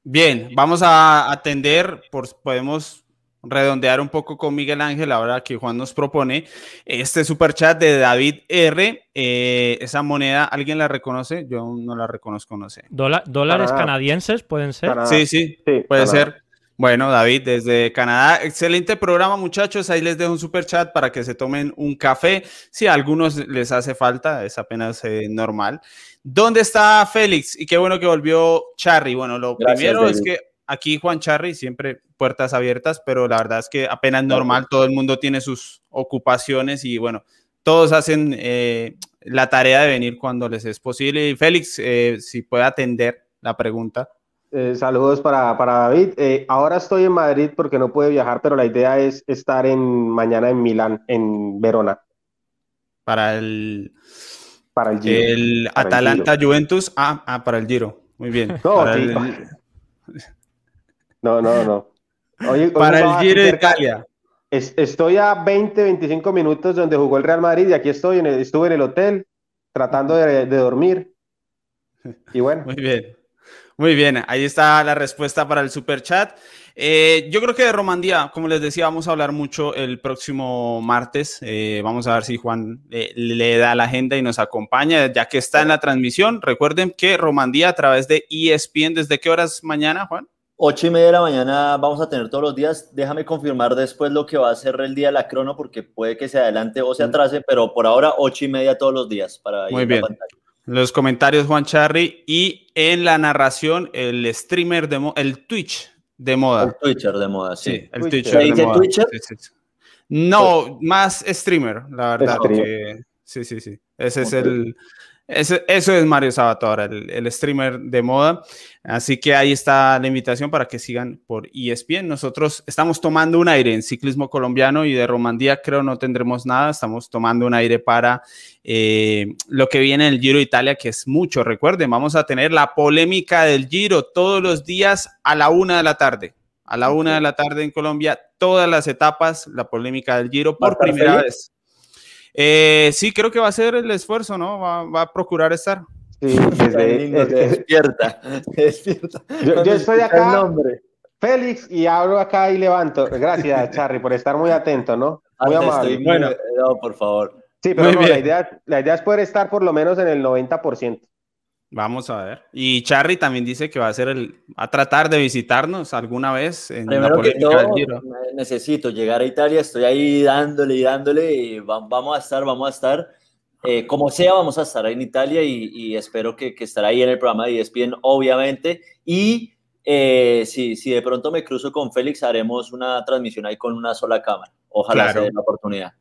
Bien, vamos a atender, por, podemos redondear un poco con Miguel Ángel, ahora que Juan nos propone este super chat de David R. Eh, esa moneda, ¿alguien la reconoce? Yo no la reconozco, no sé. ¿Dólares canadienses pueden ser? Sí, sí, puede ser. Bueno, David, desde Canadá, excelente programa, muchachos. Ahí les dejo un super chat para que se tomen un café. Si a algunos les hace falta, es apenas eh, normal. ¿Dónde está Félix? Y qué bueno que volvió Charry. Bueno, lo primero es que aquí Juan Charry siempre puertas abiertas, pero la verdad es que apenas normal, todo el mundo tiene sus ocupaciones y bueno, todos hacen eh, la tarea de venir cuando les es posible. Y Félix, eh, si puede atender la pregunta. Eh, saludos para, David. ahora estoy en Madrid porque no puede viajar, pero la idea es estar en mañana en Milán, en Verona. Para el, para el, Giro, el Atalanta Juventus. Ah, ah, para el Giro. Muy bien. No, no, no. Para el Giro de Italia. estoy a 20, 25 minutos donde jugó el Real Madrid y aquí estoy, en estuve en el hotel tratando de, dormir. Y bueno. Muy bien. Muy bien, ahí está la respuesta para el super chat. Eh, yo creo que de Romandía, como les decía, vamos a hablar mucho el próximo martes. Eh, vamos a ver si Juan eh, le da la agenda y nos acompaña, ya que está en la transmisión. Recuerden que Romandía a través de ESPN, ¿desde qué horas mañana, Juan? 8 y media de la mañana vamos a tener todos los días. Déjame confirmar después lo que va a ser el día de la crono, porque puede que se adelante o se atrase, pero por ahora 8 y media todos los días. Para Muy bien. Los comentarios, Juan Charry, y en la narración, el streamer de el Twitch de moda. El Twitcher de moda, sí. el Twitcher de moda. Twitcher? No, más streamer, la verdad. sí, sí, sí. Ese es el eso, es Mario Sabatora, el, el, streamer de moda. Así que ahí está la invitación para que sigan por ESPN. Nosotros estamos tomando un aire en ciclismo colombiano y de Romandía creo no tendremos nada. Estamos tomando un aire para eh, lo que viene en el Giro Italia, que es mucho. Recuerden, vamos a tener la polémica del Giro todos los días a la una de la tarde. A la una de la tarde en Colombia, todas las etapas, la polémica del Giro por primera vez. Eh, sí, creo que va a ser el esfuerzo, ¿no? Va, a procurar estar. Sí, despierta, despierta. Yo, estoy acá, Félix, y abro acá y levanto. Gracias, Charry, por estar muy atento, ¿no? Muy amable. bueno, no, por favor. Sí, pero la, idea, la idea es poder estar por lo menos en el 90%. Vamos a ver. Y Charry también dice que va a ser el, a tratar de visitarnos alguna vez en la polémica Giro. Necesito llegar a Italia, estoy ahí dándole y dándole y vamos a estar, vamos a estar. Eh, como sea, vamos a estar en Italia y, espero que, que estará ahí en el programa de ESPN, obviamente. Y eh, si, si de pronto me cruzo con Félix, haremos una transmisión ahí con una sola cámara. Ojalá sea la oportunidad.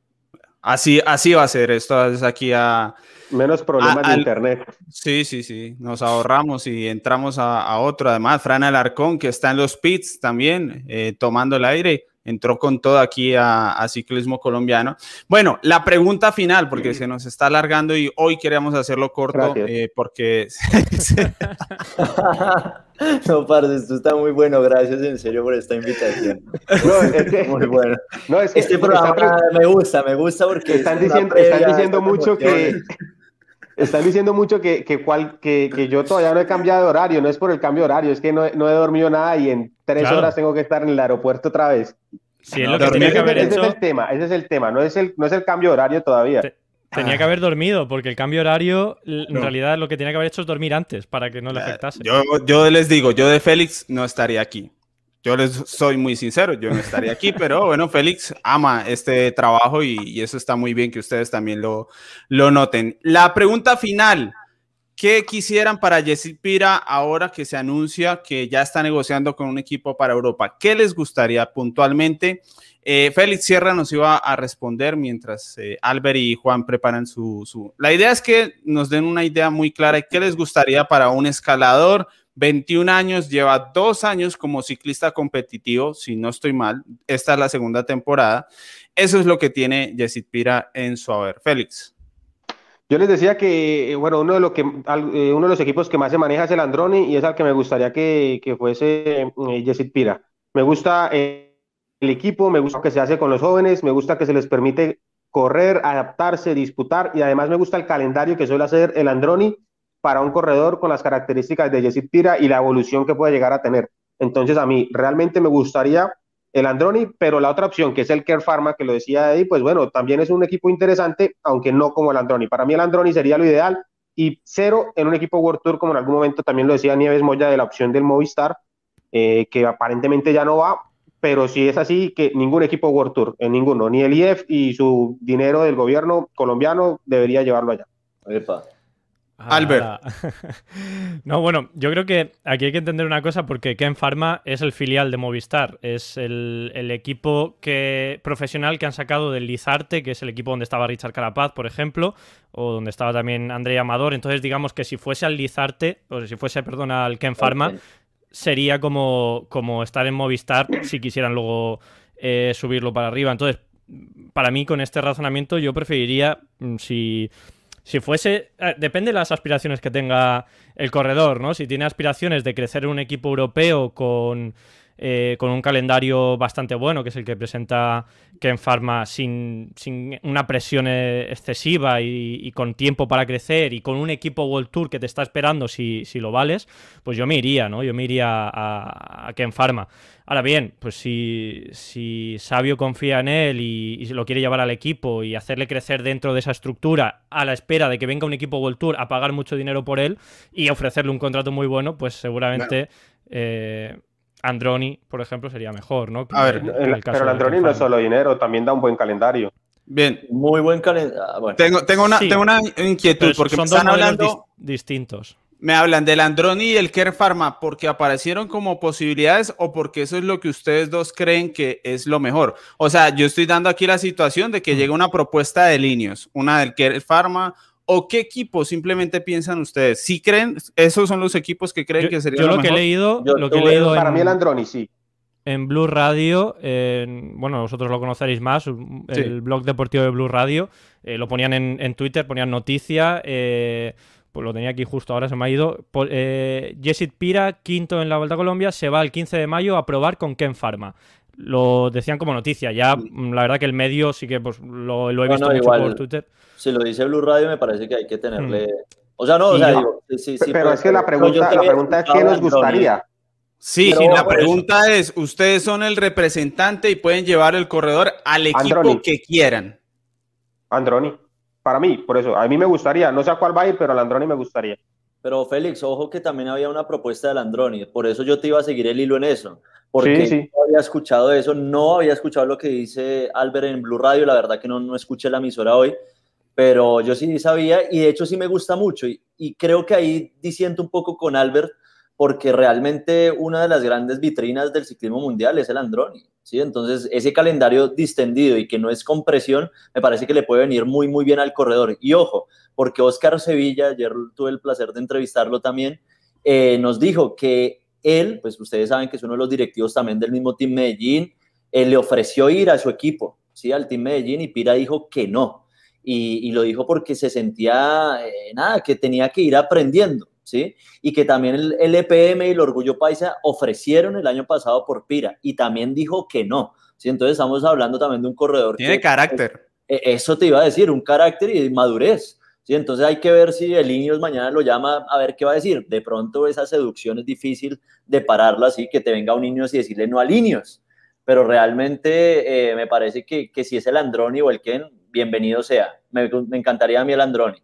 Así, así va a ser. Esto es aquí a Menos problemas de internet. Sí, sí, sí. Nos ahorramos y entramos a, otro. Además, Fran Alarcón, que está en los pits también, eh, tomando el aire, entró con todo aquí a, ciclismo colombiano. Bueno, la pregunta final, porque se nos está alargando y hoy queríamos hacerlo corto, eh, porque... no, parce, esto está muy bueno. Gracias en serio por esta invitación. No, es que, muy bueno. No, es que este programa me gusta, me gusta porque... Están diciendo, están diciendo mucho que... Están diciendo mucho que, que, cual, que, que, yo todavía no he cambiado de horario, no es por el cambio de horario, es que no, no he dormido nada y en tres horas tengo que estar en el aeropuerto otra vez. Sí, es lo que tenía que haber ese es el tema, ese es el tema, no es el, no es el cambio de horario todavía. tenía que haber dormido, porque el cambio de horario, en realidad lo que tenía que haber hecho es dormir antes para que no le afectase. Yo, yo les digo, yo de Félix no estaría aquí. Yo les soy muy sincero, yo no estaría aquí, pero bueno, Félix ama este trabajo y, eso está muy bien que ustedes también lo, lo noten. La pregunta final, ¿qué quisieran para Jesse Pira ahora que se anuncia que ya está negociando con un equipo para Europa? ¿Qué les gustaría puntualmente? Eh, Félix Sierra nos iba a responder mientras eh, Albert y Juan preparan su, su, La idea es que nos den una idea muy clara de qué les gustaría para un escalador 21 años, lleva dos años como ciclista competitivo, si no estoy mal. Esta es la segunda temporada. Eso es lo que tiene Yesid Pira en su haber. Félix. Yo les decía que, eh, bueno, uno de, lo que, eh, uno de los equipos que más se maneja es el Androni y es al que me gustaría que, fuese eh, Pira. Me gusta el equipo, me gusta que se hace con los jóvenes, me gusta que se les permite correr, adaptarse, disputar y además me gusta el calendario que suele hacer el Androni para un corredor con las características de Jesse Pira y la evolución que puede llegar a tener. Entonces, a mí realmente me gustaría el Androni, pero la otra opción, que es el Care Pharma, que lo decía Eddie, pues bueno, también es un equipo interesante, aunque no como el Androni. Para mí el Androni sería lo ideal y cero en un equipo World Tour, como en algún momento también lo decía Nieves Moya de la opción del Movistar, eh, que aparentemente ya no va, pero si es así, que ningún equipo World Tour, en ninguno, ni el IEF y su dinero del gobierno colombiano debería llevarlo allá. Epa. Albert. no, bueno, yo creo que aquí hay que entender una cosa porque Ken Pharma es el filial de Movistar, es el, equipo que, profesional que han sacado del Lizarte, que es el equipo donde estaba Richard Carapaz, por ejemplo, o donde estaba también André Amador. Entonces, digamos que si fuese al Lizarte, o si fuese, perdón, al Ken Pharma, sería como, como estar en Movistar si quisieran luego eh, subirlo para arriba. Entonces, para mí, con este razonamiento, yo preferiría, mm, si si fuese. Eh, depende de las aspiraciones que tenga el corredor, ¿no? Si tiene aspiraciones de crecer un equipo europeo con eh, con un calendario bastante bueno, que es el que presenta Ken Pharma sin, sin una presión eh, excesiva y, con tiempo para crecer y con un equipo World Tour que te está esperando si, si lo vales, pues yo me iría, ¿no? Yo me iría a, Ken Pharma. Ahora bien, pues si, si Sabio confía en él y, lo quiere llevar al equipo y hacerle crecer dentro de esa estructura a la espera de que venga un equipo World Tour a pagar mucho dinero por él y ofrecerle un contrato muy bueno, pues seguramente... Eh, Androni, por ejemplo, sería mejor, ¿no? a ver, pero el Androni no es solo dinero, también da un buen calendario. Bien. Muy buen calendario. Ah, tengo, tengo, una, tengo una inquietud, porque son me están hablando... distintos. Me hablan del Androni y el Care Pharma porque aparecieron como posibilidades o porque eso es lo que ustedes dos creen que es lo mejor. O sea, yo estoy dando aquí la situación de que mm. llega una propuesta de líneas, una del Care Pharma, ¿O qué equipos simplemente piensan ustedes? ¿Sí creen? ¿Esos son los equipos que creen que sería yo lo, que he leído, lo que he leído para mí el Androni, sí. En Blue Radio, bueno, vosotros lo conoceréis más, el blog deportivo de Blue Radio, eh, lo ponían en, Twitter, ponían noticia, eh, pues lo tenía aquí justo ahora, se me ha ido. Eh, Jessit Pira, quinto en la Vuelta a Colombia, se va el 15 de mayo a probar con Ken Pharma lo decían como noticia. Ya, la verdad que el medio sí que pues, lo, he visto mucho por Twitter. Si lo dice Blue Radio, me parece que hay que tenerle. Mm. O sea, no, o sea, digo, sí, sí, pero es que la pregunta, la pregunta es: ¿qué nos gustaría? Sí, sí, la pregunta es: ustedes son el representante y pueden llevar el corredor al equipo que quieran. Androni, para mí, por eso, a mí me gustaría, no sé a cuál va a ir, pero al Androni me gustaría. Pero Félix, ojo que también había una propuesta del Androni, por eso yo te iba a seguir el hilo en eso, porque no había escuchado eso, no había escuchado lo que dice Albert en Blue Radio, la verdad que no, no escuché la emisora hoy, pero yo sí sabía y de hecho sí me gusta mucho y, creo que ahí disiento un poco con Albert porque realmente una de las grandes vitrinas del ciclismo mundial es el Androni. ¿sí? Entonces, ese calendario distendido y que no es con presión, me parece que le puede venir muy, muy bien al corredor. Y ojo, porque Oscar Sevilla, ayer tuve el placer de entrevistarlo también, eh, nos dijo que él, pues ustedes saben que es uno de los directivos también del mismo Team Medellín, eh, le ofreció ir a su equipo, ¿sí? al Team Medellín, y Pira dijo que no. Y, lo dijo porque se sentía, eh, nada, que tenía que ir aprendiendo. ¿sí? Y que también el, EPM y el Orgullo Paisa ofrecieron el año pasado por Pira y también dijo que no, ¿sí? Entonces estamos hablando también de un corredor. Tiene carácter. E, eso te iba a decir, un carácter y madurez. ¿sí? Entonces hay que ver si el Ineos mañana lo llama a ver qué va a decir. De pronto esa seducción es difícil de pararla así, que te venga un Ineos y decirle no al Ineos. Pero realmente eh, me parece que, que, si es el Androni o el Ken, bienvenido sea. Me, me encantaría a mí el Androni,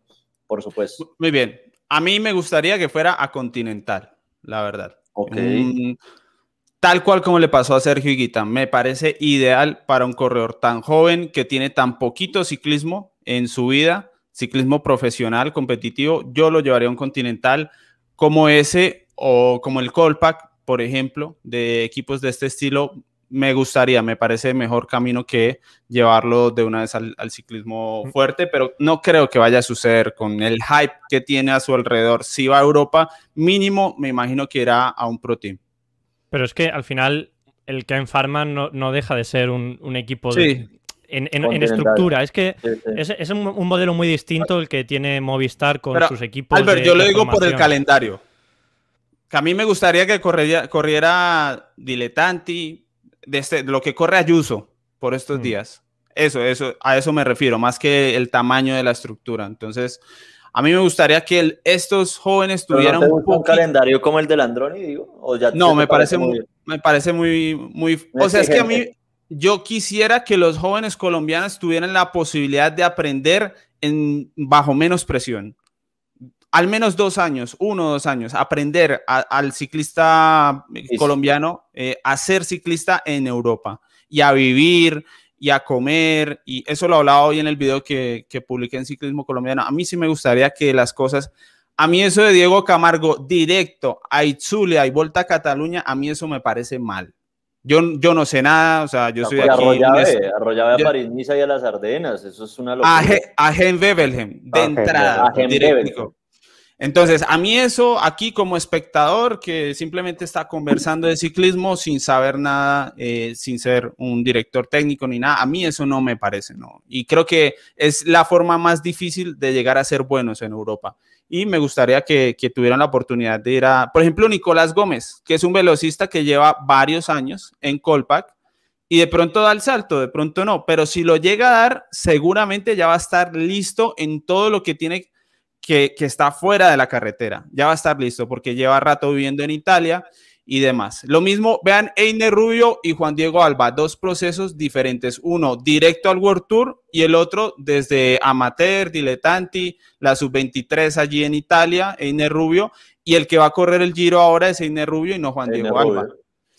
por supuesto. Muy bien. A mí me gustaría que fuera a Continental, la verdad. tal cual como le pasó a Sergio Higuita. Me parece ideal para un corredor tan joven que tiene tan poquito ciclismo en su vida, ciclismo profesional, competitivo. Yo lo llevaría a un continental como ese o como el Colpack, por ejemplo, de equipos de este estilo. Me gustaría, me parece mejor camino que llevarlo de una vez al, ciclismo fuerte, pero no creo que vaya a suceder con el hype que tiene a su alrededor. Si va a Europa, mínimo me imagino que irá a un Pro Team. Pero es que al final el Ken Pharma no, deja de ser un, equipo de, en, estructura. Es que Es, un, modelo muy distinto el que tiene Movistar con sus equipos. Albert, yo lo digo por el calendario. Que a mí me gustaría que corriera, corriera Diletanti, de este, lo que corre Ayuso por estos mm. días. Eso, eso, a eso me refiero, más que el tamaño de la estructura. Entonces, a mí me gustaría que estos jóvenes tuvieran un, calendario como el del Androni, digo. no, me parece, muy, me parece muy, muy. O sea, es que a mí yo quisiera que los jóvenes colombianos tuvieran la posibilidad de aprender en, bajo menos presión. Al menos dos años, uno o dos años, aprender al ciclista colombiano eh, a ser ciclista en Europa y a vivir y a comer, y eso lo hablaba hoy en el video que, que publiqué en Ciclismo Colombiano. A mí sí me gustaría que las cosas, a mí eso de Diego Camargo directo a Itzulia y Volta a Cataluña, a mí eso me parece mal. Yo, yo no sé nada, o sea, yo soy aquí. Arroyave, arrollaba a París, Niza y a las Ardenas, eso es una locura. A, Gen Bebelhem, de entrada, directo. Entonces, a mí eso aquí como espectador que simplemente está conversando de ciclismo sin saber nada, eh, sin ser un director técnico ni nada, a mí eso no me parece, ¿no? Y creo que es la forma más difícil de llegar a ser buenos en Europa. Y me gustaría que, que tuvieran la oportunidad de ir a, por ejemplo, Nicolás Gómez, que es un velocista que lleva varios años en Colpack y de pronto da el salto, de pronto no, pero si lo llega a dar, seguramente ya va a estar listo en todo lo que tiene que, está fuera de la carretera. Ya va a estar listo porque lleva rato viviendo en Italia y demás. Lo mismo, vean Einer Rubio y Juan Diego Alba, dos procesos diferentes. Uno directo al World Tour y el otro desde amateur, dilettanti, la sub-23 allí en Italia, Einer Rubio. Y el que va a correr el giro ahora es Einer Rubio y no Juan Diego Alba.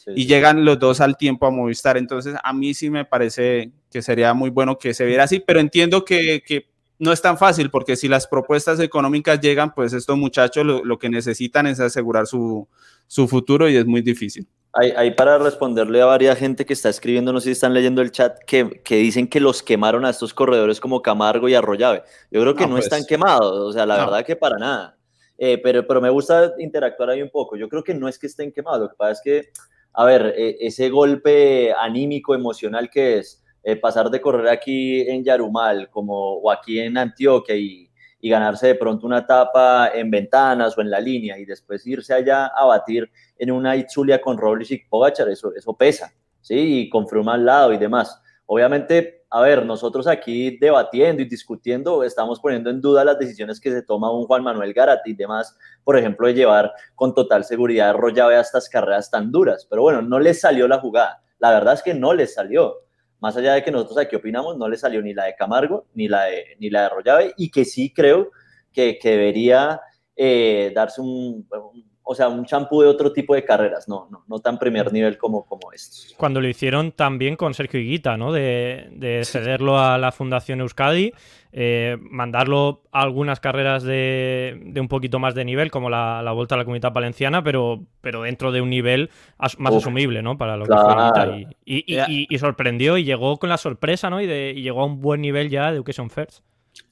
y llegan los dos al tiempo a Movistar. Entonces, a mí sí me parece que sería muy bueno que se viera así, pero entiendo que, que no es tan fácil porque si las propuestas económicas llegan, pues estos muchachos lo, que necesitan es asegurar su, futuro y es muy difícil. Ahí, para responderle a varias gente que está escribiendo, no sé si están leyendo el chat, que, dicen que los quemaron a estos corredores como Camargo y Arroyave. Yo creo que no, están pues, quemados, o sea, la verdad que para nada. Eh, pero, pero me gusta interactuar ahí un poco. Yo creo que no es que estén quemados, lo que pasa es que, a ver, e, ese golpe anímico, emocional que es, eh, pasar de correr aquí en Yarumal como, o aquí en Antioquia y, y, ganarse de pronto una etapa en ventanas o en la línea y después irse allá a batir en una Itzulia con Robles y Pogachar, eso, eso pesa, ¿sí? Y con Fruma al lado y demás. Obviamente, a ver, nosotros aquí debatiendo y discutiendo, estamos poniendo en duda las decisiones que se toma un Juan Manuel Garati y demás, por ejemplo, de llevar con total seguridad Rollave a estas carreras tan duras. Pero bueno, no les salió la jugada. La verdad es que no les salió más allá de que nosotros aquí opinamos, no le salió ni la de Camargo ni la de, ni la de Rollave y que sí creo que, que debería eh, darse un, o sea, un champú de otro tipo de carreras, no, no, no tan primer nivel como, como estos. Cuando lo hicieron también con Sergio Higuita, ¿no? De, de cederlo a la Fundación Euskadi eh, mandarlo a algunas carreras de, un poquito más de nivel, como la, Vuelta a la Comunidad Valenciana, pero, pero dentro de un nivel más asumible, ¿no? Para lo que fue y, y, sorprendió y llegó con la sorpresa, ¿no? Y, de, llegó a un buen nivel ya de Education First.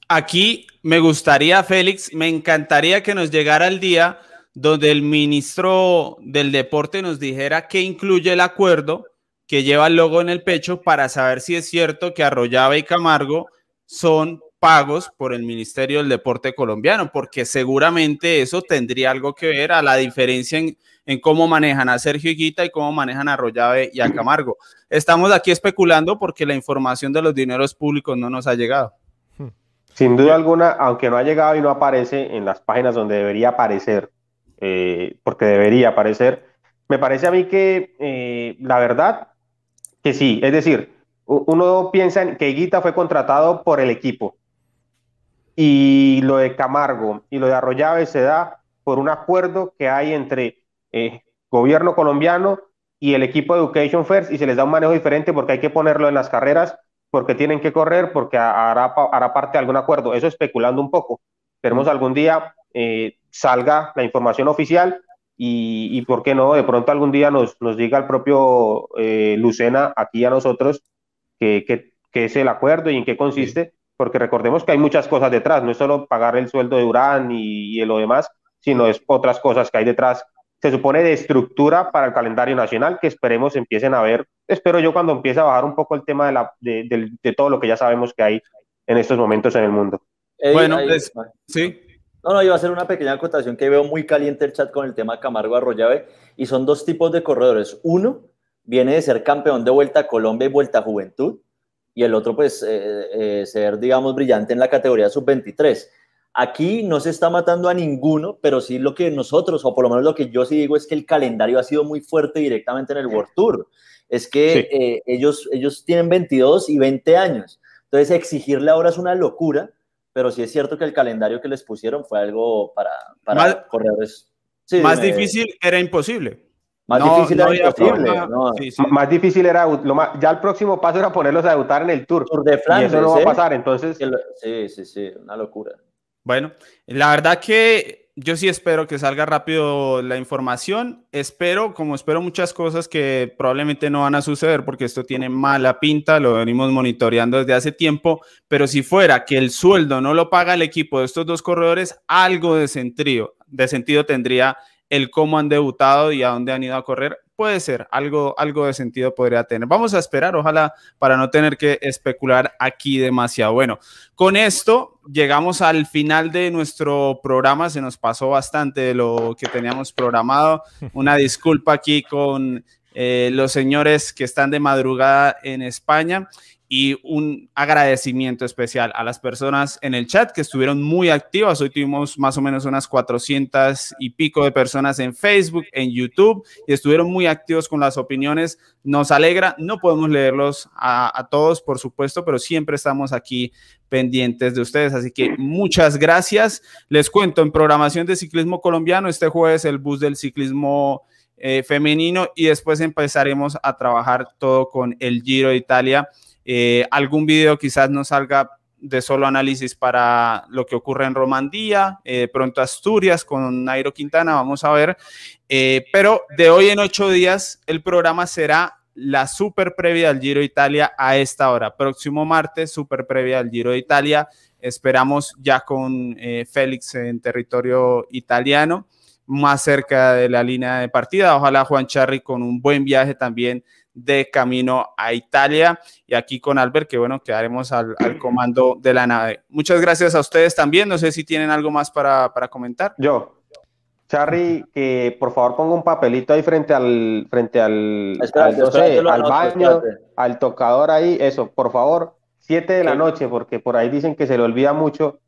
Aquí me gustaría, Félix, me encantaría que nos llegara el día donde el ministro del deporte nos dijera qué incluye el acuerdo que lleva el logo en el pecho para saber si es cierto que Arroyaba y Camargo son pagos por el Ministerio del Deporte colombiano, porque seguramente eso tendría algo que ver a la diferencia en, cómo manejan a Sergio Higuita y cómo manejan a Arroyave y a Camargo. Estamos aquí especulando porque la información de los dineros públicos no nos ha llegado. Sin duda alguna, aunque no ha llegado y no aparece en las páginas donde debería aparecer, eh, porque debería aparecer, me parece a mí que eh, la verdad que sí, es decir, uno piensa en que Higuita fue contratado por el equipo, y lo de Camargo y lo de Arroyave se da por un acuerdo que hay entre eh, gobierno colombiano y el equipo de Education First y se les da un manejo diferente porque hay que ponerlo en las carreras, porque tienen que correr, porque hará, hará parte de algún acuerdo. Eso especulando un poco. Esperemos algún día eh, salga la información oficial y, y, por qué no, de pronto algún día nos, nos diga el propio eh, Lucena aquí a nosotros que, que, es el acuerdo y en qué consiste, porque recordemos que hay muchas cosas detrás, no es solo pagar el sueldo de Durán y, y lo demás, sino es otras cosas que hay detrás se supone de estructura para el calendario nacional que esperemos empiecen a ver, espero yo cuando empiece a bajar un poco el tema de, la, de, de, todo lo que ya sabemos que hay en estos momentos en el mundo. bueno, sí. No, no, iba a hacer una pequeña acotación que veo muy caliente el chat con el tema Camargo Arroyave y son dos tipos de corredores. Uno viene de ser campeón de Vuelta a Colombia y Vuelta a Juventud y el otro pues eh, eh, ser, digamos, brillante en la categoría sub-23 Aquí no se está matando a ninguno, pero sí lo que nosotros, o por lo menos lo que yo sí digo, es que el calendario ha sido muy fuerte directamente en el World Tour. Es que eh, ellos, ellos tienen 22 y 20 años. Entonces, exigirle ahora es una locura, pero sí es cierto que el calendario que les pusieron fue algo para, para más, corredores. más difícil era imposible. Más difícil era imposible. Sí, sí. Más difícil era, lo más, ya el próximo paso era ponerlos a debutar en el Tour. Tour de Flandes, y eso no va a pasar, entonces. Sí, sí, sí, una locura. Bueno, la verdad que yo sí espero que salga rápido la información. Espero, como espero muchas cosas que probablemente no van a suceder porque esto tiene mala pinta, lo venimos monitoreando desde hace tiempo, pero si fuera que el sueldo no lo paga el equipo de estos dos corredores, algo de sentido, de sentido tendría el cómo han debutado y a dónde han ido a correr puede ser, algo, algo de sentido podría tener. Vamos a esperar, ojalá, para no tener que especular aquí demasiado. Bueno, con esto llegamos al final de nuestro programa, se nos pasó bastante de lo que teníamos programado. Una disculpa aquí con eh, los señores que están de madrugada en España y un agradecimiento especial a las personas en el chat que estuvieron muy activas. Hoy tuvimos más o menos unas 400 y pico de personas en Facebook, en YouTube y estuvieron muy activos con las opiniones. Nos alegra, no podemos leerlos a, todos, por supuesto, pero siempre estamos aquí pendientes de ustedes. Así que muchas gracias. Les cuento en programación de ciclismo colombiano, este jueves el bus del ciclismo eh, femenino y después empezaremos a trabajar todo con el Giro de Italia eh, algún video quizás no salga de solo análisis para lo que ocurre en Romandía, eh, pronto Asturias con Nairo Quintana, vamos a ver. Eh, pero de hoy en ocho días el programa será la super previa del Giro de Italia a esta hora. Próximo martes, super previa del Giro de Italia. Esperamos ya con Félix en territorio italiano, más cerca de la línea de partida. Ojalá Juan Charri con un buen viaje también de camino a Italia. Y aquí con Albert, que bueno, quedaremos al, comando de la nave. Muchas gracias a ustedes también. No sé si tienen algo más para, comentar. Yo. Charry, que por favor ponga un papelito ahí frente al, frente al, al, baño, al tocador ahí, eso, por favor, siete de la noche, porque por ahí dicen que se le olvida mucho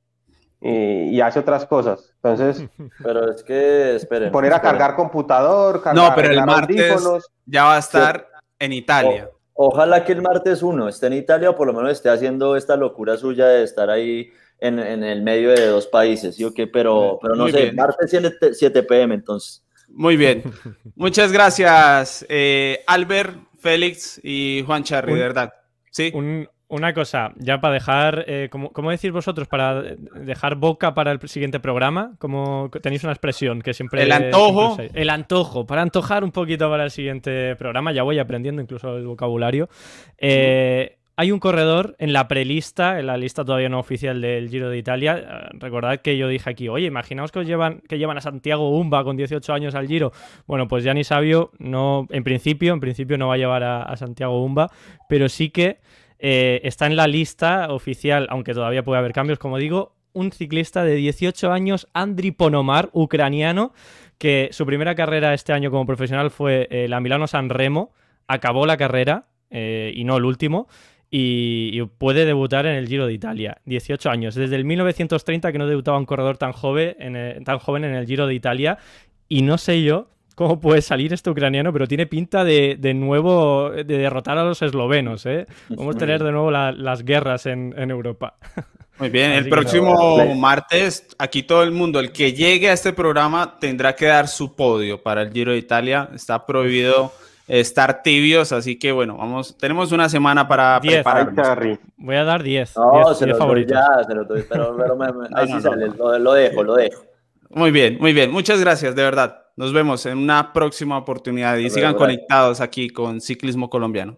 y, y, hace otras cosas. Entonces, pero es que esperen. Poner a cargar computador, cargar No, pero el martes ya va a estar en Italia. ojalá que el martes uno esté en Italia o por lo menos esté haciendo esta locura suya de estar ahí en, en el medio de dos países, ¿sí o qué? Pero, pero no sé, martes 7, 7 pm entonces. Muy bien. Muchas gracias, eh, Albert, Félix y Juan Charri, de verdad. Sí. Un, una cosa, ya para dejar, eh, ¿cómo, decís vosotros? Para dejar boca para el siguiente programa, como tenéis una expresión que siempre... El antojo. el antojo, para antojar un poquito para el siguiente programa, ya voy aprendiendo incluso el vocabulario. Eh, hay un corredor en la prelista, en la lista todavía no oficial del Giro de Italia. Eh, recordad que yo dije aquí, oye, imaginaos que os llevan, que llevan a Santiago Umba con 18 años al Giro. Bueno, pues ya ni Sabio, no, en principio, en principio no va a llevar a Santiago Umba, pero sí que eh, está en la lista oficial, aunque todavía puede haber cambios, como digo, un ciclista de 18 años, Andri Ponomar, ucraniano, que su primera carrera este año como profesional fue eh, la Milano San Remo, acabó la carrera eh, y no el último. Y, puede debutar en el Giro de Italia. 18 años. Desde el 1930 que no debutaba un corredor tan tan joven en el Giro de Italia. Y no sé yo cómo puede salir este ucraniano, pero tiene pinta de, de nuevo de derrotar a los eslovenos. ¿eh? Vamos a tener de nuevo las guerras en, Europa. Muy bien, el próximo martes, aquí todo el mundo, el que llegue a este programa tendrá que dar su podio para el Giro de Italia. Está prohibido estar tibios, así que bueno, vamos, tenemos una semana para diez. prepararnos. Voy a dar 10. No, diez, se, diez lo doy ya, se lo doy, pero, pero me, me, ahí sí sale, lo, dejo, lo dejo. Muy bien, muy bien, muchas gracias, de verdad. Nos vemos en una próxima oportunidad y sigan conectados aquí con Ciclismo Colombiano.